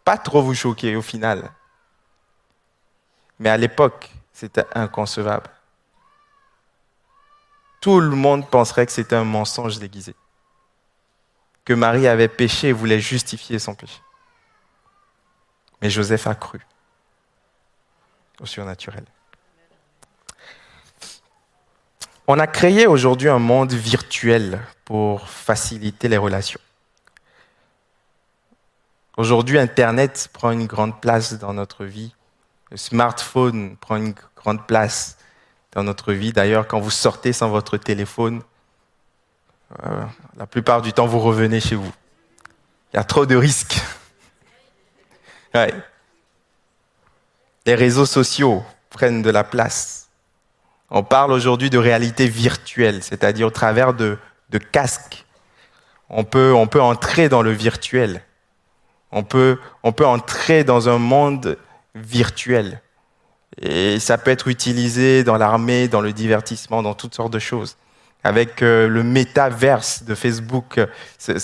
E: pas trop vous choquer au final. Mais à l'époque, c'était inconcevable. Tout le monde penserait que c'était un mensonge déguisé. Que Marie avait péché et voulait justifier son péché. Mais Joseph a cru au surnaturel. On a créé aujourd'hui un monde virtuel pour faciliter les relations. Aujourd'hui, Internet prend une grande place dans notre vie. Le smartphone prend une grande place dans notre vie. D'ailleurs, quand vous sortez sans votre téléphone, euh, la plupart du temps, vous revenez chez vous. Il y a trop de risques. Les réseaux sociaux prennent de la place. On parle aujourd'hui de réalité virtuelle, c'est-à-dire au travers de, casques. On peut, entrer dans le virtuel. On peut, entrer dans un monde virtuel. Et ça peut être utilisé dans l'armée, dans le divertissement, dans toutes sortes de choses. Avec euh, le métaverse de Facebook, c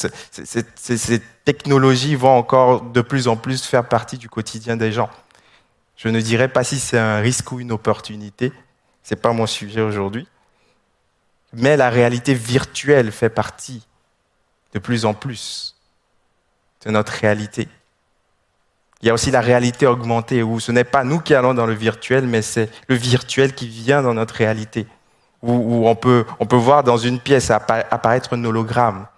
E: ces technologies vont encore de plus en plus faire partie du quotidien des gens. Je ne dirais pas si c'est un risque ou une opportunité. Ce n'est pas mon sujet aujourd'hui. Mais la réalité virtuelle fait partie de plus en plus de notre réalité. Il y a aussi la réalité augmentée où ce n'est pas nous qui allons dans le virtuel, mais c'est le virtuel qui vient dans notre réalité. Où, on, peut, on peut voir dans une pièce appa- apparaître un hologramme.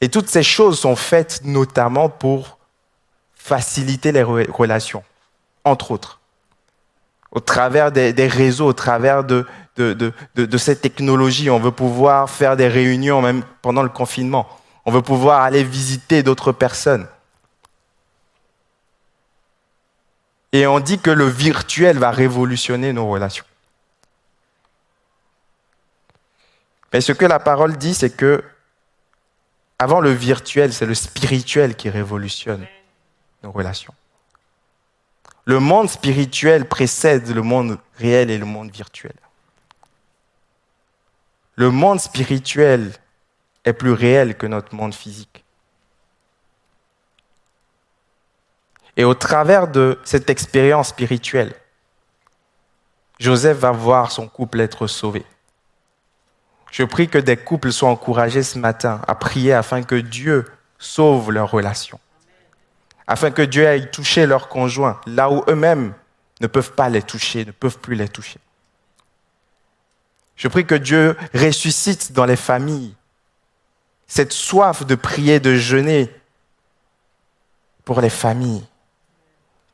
E: Et toutes ces choses sont faites notamment pour faciliter les re- relations, entre autres. Au travers des, réseaux, au travers de, de, de, de, de ces technologies, on veut pouvoir faire des réunions même pendant le confinement. On veut pouvoir aller visiter d'autres personnes. Et on dit que le virtuel va révolutionner nos relations. Mais ce que la parole dit, c'est que avant le virtuel, c'est le spirituel qui révolutionne nos relations. Le monde spirituel précède le monde réel et le monde virtuel. Le monde spirituel est plus réel que notre monde physique. Et au travers de cette expérience spirituelle, Joseph va voir son couple être sauvé. Je prie que des couples soient encouragés ce matin à prier afin que Dieu sauve leur relation, afin que Dieu aille toucher leurs conjoints là où eux-mêmes ne peuvent pas les toucher, ne peuvent plus les toucher. Je prie que Dieu ressuscite dans les familles cette soif de prier, de jeûner pour les familles.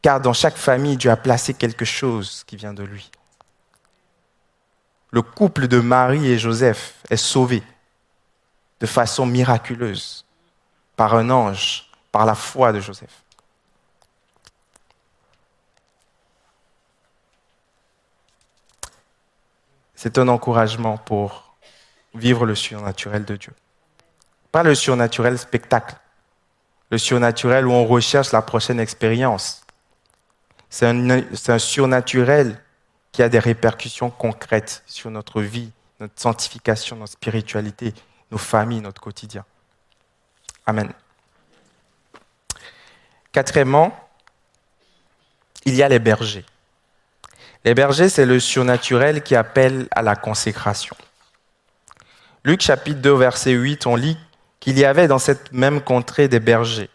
E: Car dans chaque famille, Dieu a placé quelque chose qui vient de lui. Le couple de Marie et Joseph est sauvé de façon miraculeuse par un ange, par la foi de Joseph. C'est un encouragement pour vivre le surnaturel de Dieu. Pas le surnaturel spectacle, le surnaturel où on recherche la prochaine expérience. C'est un, surnaturel qui a des répercussions concrètes sur notre vie, notre sanctification, notre spiritualité, nos familles, notre quotidien. Amen. Quatrièmement, il y a les bergers. Les bergers, c'est le surnaturel qui appelle à la consécration. Luc chapitre 2, verset 8, on lit qu'il y avait dans cette même contrée des bergers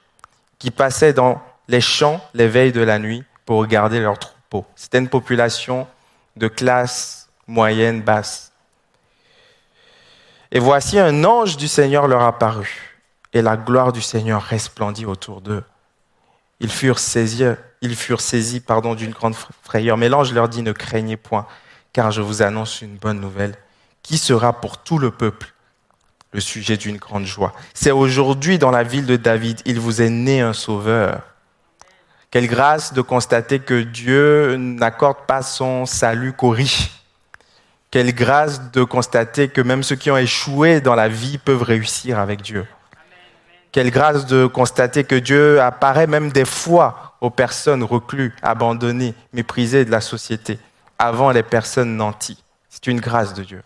E: qui passaient dans les champs les veilles de la nuit pour regarder leurs troupeaux. C'était une population de classe moyenne basse. Et voici un ange du Seigneur leur apparut, et la gloire du Seigneur resplendit autour d'eux. Ils furent saisis, pardon, d'une grande frayeur. Mais l'ange leur dit, ne craignez point, car je vous annonce une bonne nouvelle, qui sera pour tout le peuple le sujet d'une grande joie? C'est aujourd'hui dans la ville de David, il vous est né un sauveur. Quelle grâce de constater que Dieu n'accorde pas son salut qu'aux riches. Quelle grâce de constater que même ceux qui ont échoué dans la vie peuvent réussir avec Dieu. Quelle grâce de constater que Dieu apparaît même des fois aux personnes recluses, abandonnées, méprisées de la société, avant les personnes nanties. C'est une grâce de Dieu.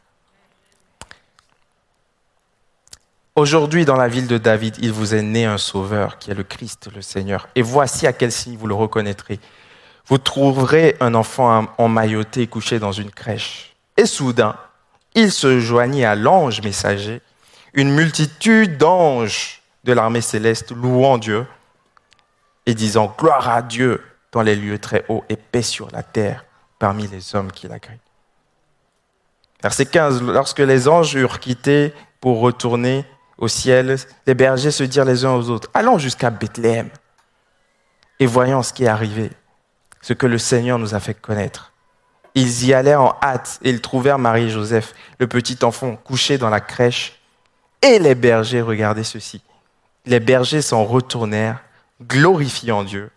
E: Aujourd'hui, dans la ville de David, il vous est né un sauveur qui est le Christ, le Seigneur. Et voici à quel signe vous le reconnaîtrez. Vous trouverez un enfant emmailloté couché dans une crèche. Et soudain, il se joignit à l'ange messager, une multitude d'anges de l'armée céleste louant Dieu et disant gloire à Dieu dans les lieux très hauts et paix sur la terre parmi les hommes qui l'agréent. Verset 15, lorsque les anges eurent quitté pour retourner au ciel, les bergers se dirent les uns aux autres, allons jusqu'à Bethléem et voyons ce qui est arrivé, ce que le Seigneur nous a fait connaître. Ils y allèrent en hâte et ils trouvèrent Marie et Joseph, le petit enfant couché dans la crèche, et les bergers regardaient ceci. Les bergers s'en retournèrent, glorifiant Dieu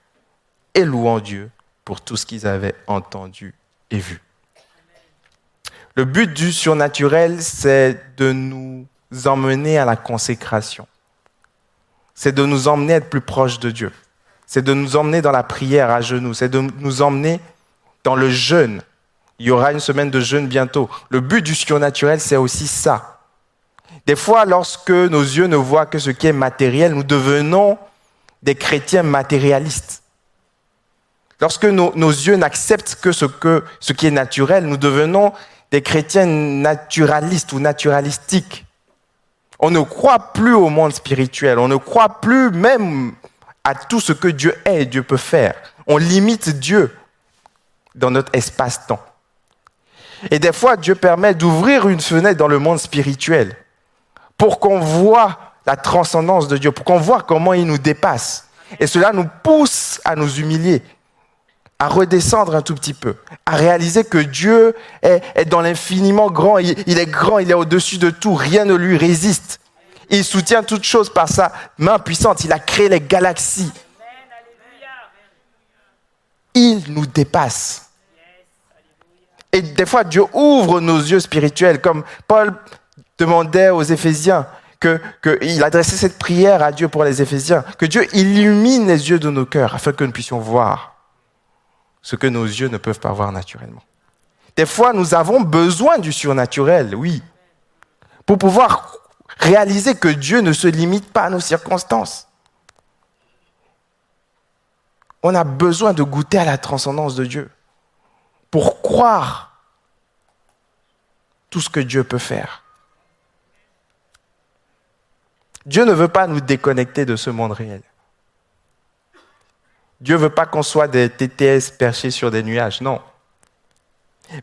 E: et louant Dieu pour tout ce qu'ils avaient entendu et vu. Le but du surnaturel, c'est de nous emmener à la consécration. C'est de nous emmener à être plus proches de Dieu. C'est de nous emmener dans la prière à genoux. C'est de nous emmener dans le jeûne. Il y aura une semaine de jeûne bientôt. Le but du surnaturel, c'est aussi ça. Des fois, lorsque nos yeux ne voient que ce qui est matériel, nous devenons des chrétiens matérialistes. Lorsque nos, yeux n'acceptent que ce, que ce qui est naturel, nous devenons des chrétiens naturalistes ou naturalistiques. On ne croit plus au monde spirituel, on ne croit plus même à tout ce que Dieu est et Dieu peut faire. On limite Dieu dans notre espace-temps. Et des fois, Dieu permet d'ouvrir une fenêtre dans le monde spirituel pour qu'on voit la transcendance de Dieu, pour qu'on voit comment il nous dépasse. Et cela nous pousse à nous humilier, à redescendre un tout petit peu, à réaliser que Dieu est, dans l'infiniment grand, il, il est grand, il est au-dessus de tout, rien ne lui résiste. Il soutient toutes choses par sa main puissante, il a créé les galaxies. Il nous dépasse. Et des fois, Dieu ouvre nos yeux spirituels, comme Paul demandait aux Éphésiens, que, adressait cette prière à Dieu pour les Éphésiens, que Dieu illumine les yeux de nos cœurs afin que nous puissions voir ce que nos yeux ne peuvent pas voir naturellement. Des fois, nous avons besoin du surnaturel, oui, pour pouvoir réaliser que Dieu ne se limite pas à nos circonstances. On a besoin de goûter à la transcendance de Dieu pour croire tout ce que Dieu peut faire. Dieu ne veut pas nous déconnecter de ce monde réel. Dieu ne veut pas qu'on soit des TTS perchés sur des nuages, non.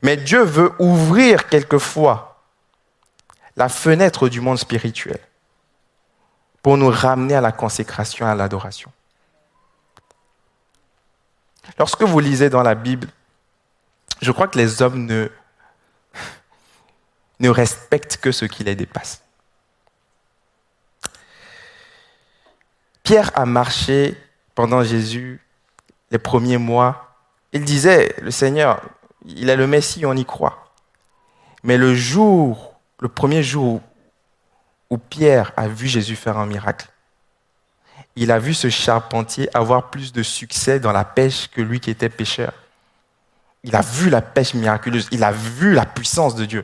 E: Mais Dieu veut ouvrir quelquefois la fenêtre du monde spirituel pour nous ramener à la consécration, à l'adoration. Lorsque vous lisez dans la Bible, je crois que les hommes ne, ne respectent que ce qui les dépasse. Pierre a marché pendant Jésus les premiers mois. Il disait, le Seigneur, il est le Messie, on y croit. Mais le jour, le premier jour où Pierre a vu Jésus faire un miracle, il a vu ce charpentier avoir plus de succès dans la pêche que lui qui était pêcheur. Il a vu la pêche miraculeuse, il a vu la puissance de Dieu.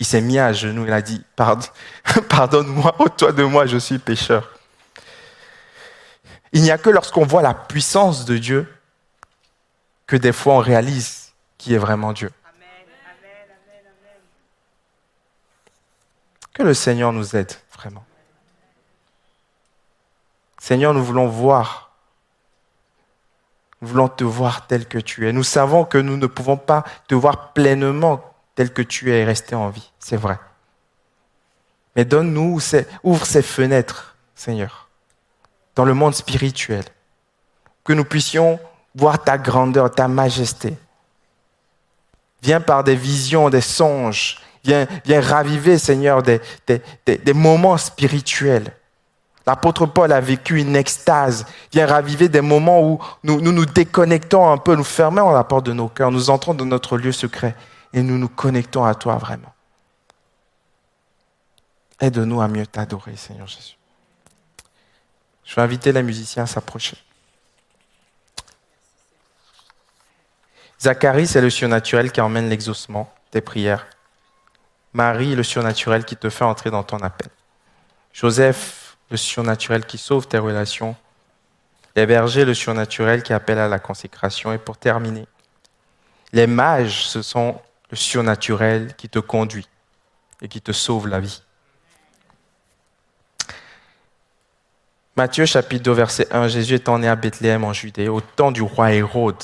E: Il s'est mis à genoux, il a dit, Pardon, pardonne-moi, toi de moi, je suis pécheur. Il n'y a que lorsqu'on voit la puissance de Dieu que des fois on réalise qui est vraiment Dieu. Que le Seigneur nous aide vraiment. Seigneur, nous voulons voir. Nous voulons te voir tel que tu es. Nous savons que nous ne pouvons pas te voir pleinement tel que tu es et rester en vie. C'est vrai. Mais donne-nous, ouvre ces fenêtres, Seigneur, dans le monde spirituel. Que nous puissions voir ta grandeur, ta majesté. Viens par des visions, des songes. Viens, viens raviver, Seigneur, des, moments spirituels. L'apôtre Paul a vécu une extase. Viens raviver des moments où nous, nous nous déconnectons un peu, nous fermons la porte de nos cœurs, nous entrons dans notre lieu secret et nous nous connectons à toi vraiment. Aide-nous à mieux t'adorer, Seigneur Jésus. Je vais inviter les musiciens à s'approcher. Zacharie, c'est le surnaturel qui emmène l'exaucement des prières. Marie, le surnaturel qui te fait entrer dans ton appel. Joseph, le surnaturel qui sauve tes relations. Les bergers, le surnaturel qui appelle à la consécration. Et pour terminer, les mages, ce sont le surnaturel qui te conduit et qui te sauve la vie. Matthieu chapitre 2 verset 1, Jésus étant né à Bethléem en Judée au temps du roi Hérode.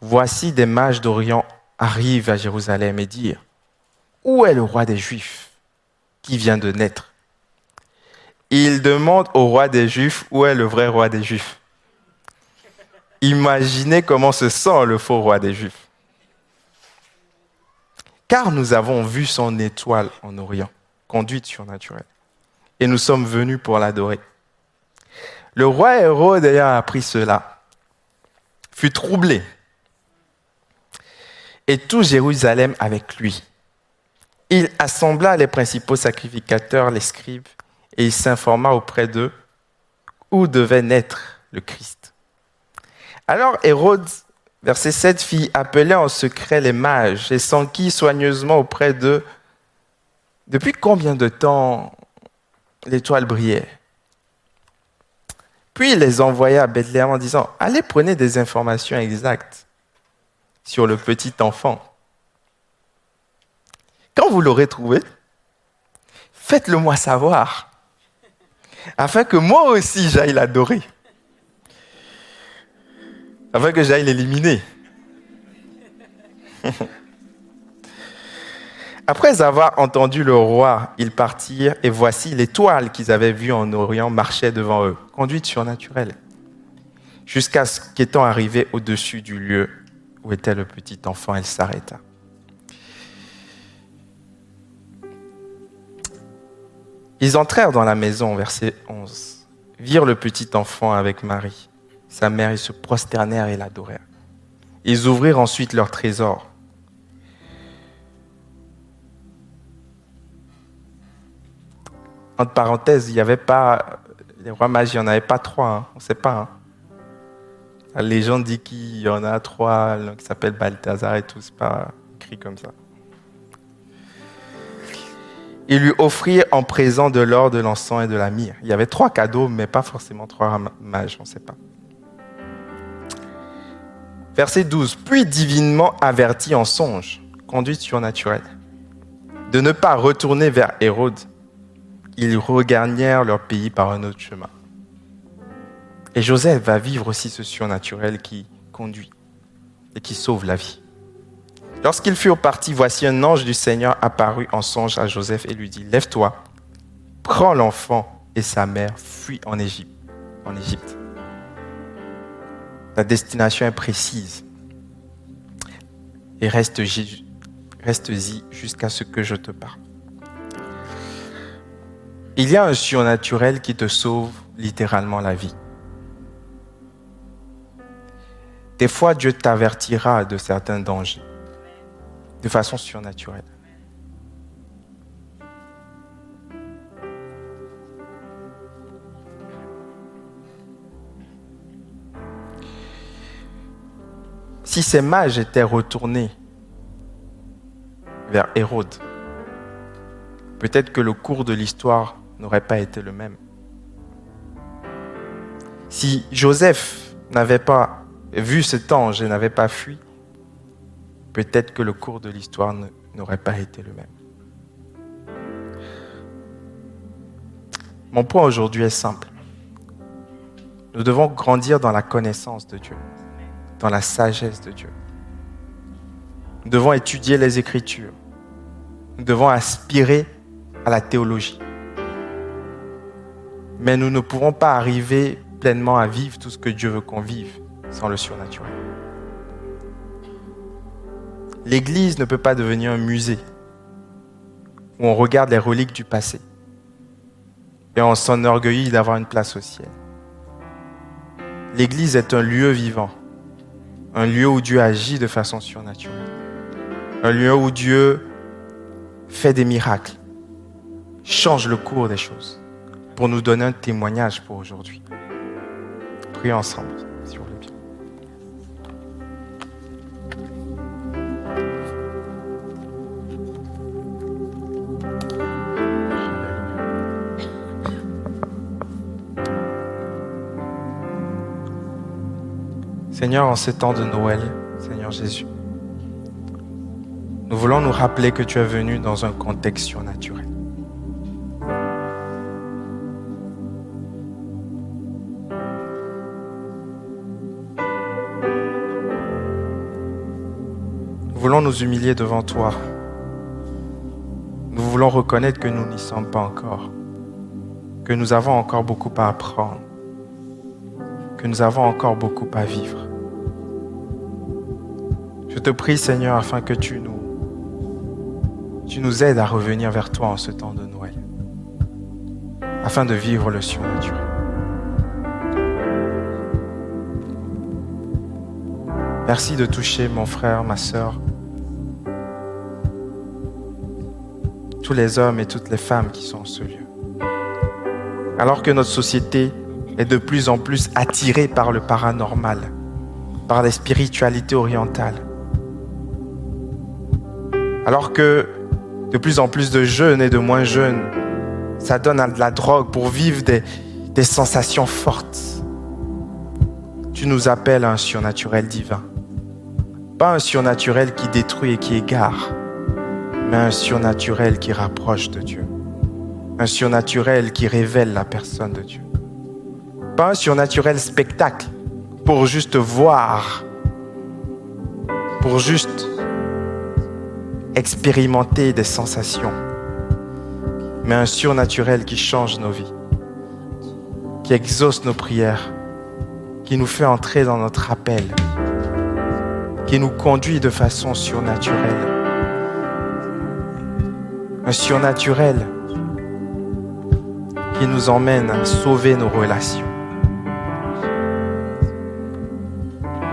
E: Voici des mages d'Orient arrivent à Jérusalem et disent, Où est le roi des Juifs qui vient de naître? Ils demandent au roi des Juifs où est le vrai roi des Juifs? Imaginez comment se sent le faux roi des Juifs. Car nous avons vu son étoile en Orient, conduite surnaturelle, et nous sommes venus pour l'adorer. Le roi Hérode ayant appris cela, fut troublé, et tout Jérusalem avec lui. Il assembla les principaux sacrificateurs, les scribes, et il s'informa auprès d'eux où devait naître le Christ. Alors Hérode Verset 7, fit appeler en secret les mages et s'enquit soigneusement auprès d'eux. Depuis combien de temps l'étoile brillait Puis il les envoya à Bethléem en disant, allez prenez des informations exactes sur le petit enfant. Quand vous l'aurez trouvé, faites-le moi savoir. afin que moi aussi j'aille l'adorer, afin que j'aille l'éliminer. Après avoir entendu le roi, ils partirent et voici l'étoile qu'ils avaient vue en Orient marchait devant eux, conduite surnaturelle, jusqu'à ce qu'étant arrivée au-dessus du lieu où était le petit enfant, elle s'arrêta. Ils entrèrent dans la maison, verset 11, virent le petit enfant avec Marie, sa mère, ils se prosternèrent et l'adorèrent. Ils ouvrirent ensuite leur trésor. Entre parenthèses, il n'y avait pas, les rois mages, il n'y en avait pas trois, hein, on ne sait pas. hein. La légende dit qu'il y en a trois, l'un qui s'appelle Balthazar et tout, c'est pas écrit comme ça. Ils lui offrirent en présent de l'or, de l'encens et de la myrrhe. Il y avait trois cadeaux, mais pas forcément trois mages, on ne sait pas. Verset 12. Puis divinement averti en songe, conduite surnaturelle, de ne pas retourner vers Hérode, ils regagnèrent leur pays par un autre chemin. Et Joseph va vivre aussi ce surnaturel qui conduit et qui sauve la vie. Lorsqu'ils furent partis, voici un ange du Seigneur apparut en songe à Joseph et lui dit, Lève-toi, prends l'enfant et sa mère, fuis en Égypte. En Égypte. La destination est précise. Et reste-y reste jusqu'à ce que je te parle. Il y a un surnaturel qui te sauve littéralement la vie. Des fois, Dieu t'avertira de certains dangers de façon surnaturelle. Si ces mages étaient retournés vers Hérode, peut-être que le cours de l'histoire n'aurait pas été le même. Si Joseph n'avait pas vu cet ange et n'avait pas fui, peut-être que le cours de l'histoire n'aurait pas été le même. Mon point aujourd'hui est simple. Nous devons grandir dans la connaissance de Dieu, dans la sagesse de Dieu. Nous devons étudier les Écritures. Nous devons aspirer à la théologie. Mais nous ne pourrons pas arriver pleinement à vivre tout ce que Dieu veut qu'on vive sans le surnaturel. L'Église ne peut pas devenir un musée où on regarde les reliques du passé et on s'enorgueillit d'avoir une place au ciel. L'Église est un lieu vivant, un lieu où Dieu agit de façon surnaturelle, un lieu où Dieu fait des miracles, change le cours des choses pour nous donner un témoignage pour aujourd'hui. Prions ensemble, si vous voulez bien. Seigneur, en ces temps de Noël, Seigneur Jésus, nous voulons nous rappeler que tu es venu dans un contexte surnaturel. Voulons nous humilier devant toi. Nous voulons reconnaître que nous n'y sommes pas encore, que nous avons encore beaucoup à apprendre, que nous avons encore beaucoup à vivre. Je te prie, Seigneur, afin que tu nous, tu nous aides à revenir vers toi en ce temps de Noël, afin de vivre le surnaturel. Merci de toucher mon frère, ma sœur, tous les hommes et toutes les femmes qui sont en ce lieu. Alors que notre société est de plus en plus attirée par le paranormal, par les spiritualités orientales, alors que de plus en plus de jeunes et de moins jeunes s'adonnent à de la drogue pour vivre des sensations fortes, tu nous appelles à un surnaturel divin. Pas un surnaturel qui détruit et qui égare, mais un surnaturel qui rapproche de Dieu. Un surnaturel qui révèle la personne de Dieu. Pas un surnaturel spectacle pour juste voir, pour juste expérimenter des sensations, mais un surnaturel qui change nos vies, qui exauce nos prières, qui nous fait entrer dans notre appel, qui nous conduit de façon surnaturelle. Surnaturel qui nous emmène à sauver nos relations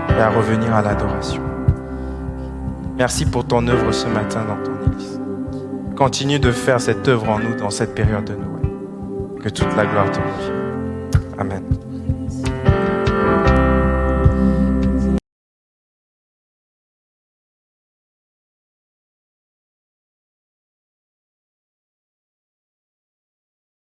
E: et à revenir à l'adoration. Merci pour ton œuvre ce matin dans ton Église. Continue de faire cette œuvre en nous dans cette période de Noël. Que toute la gloire te revienne. Amen.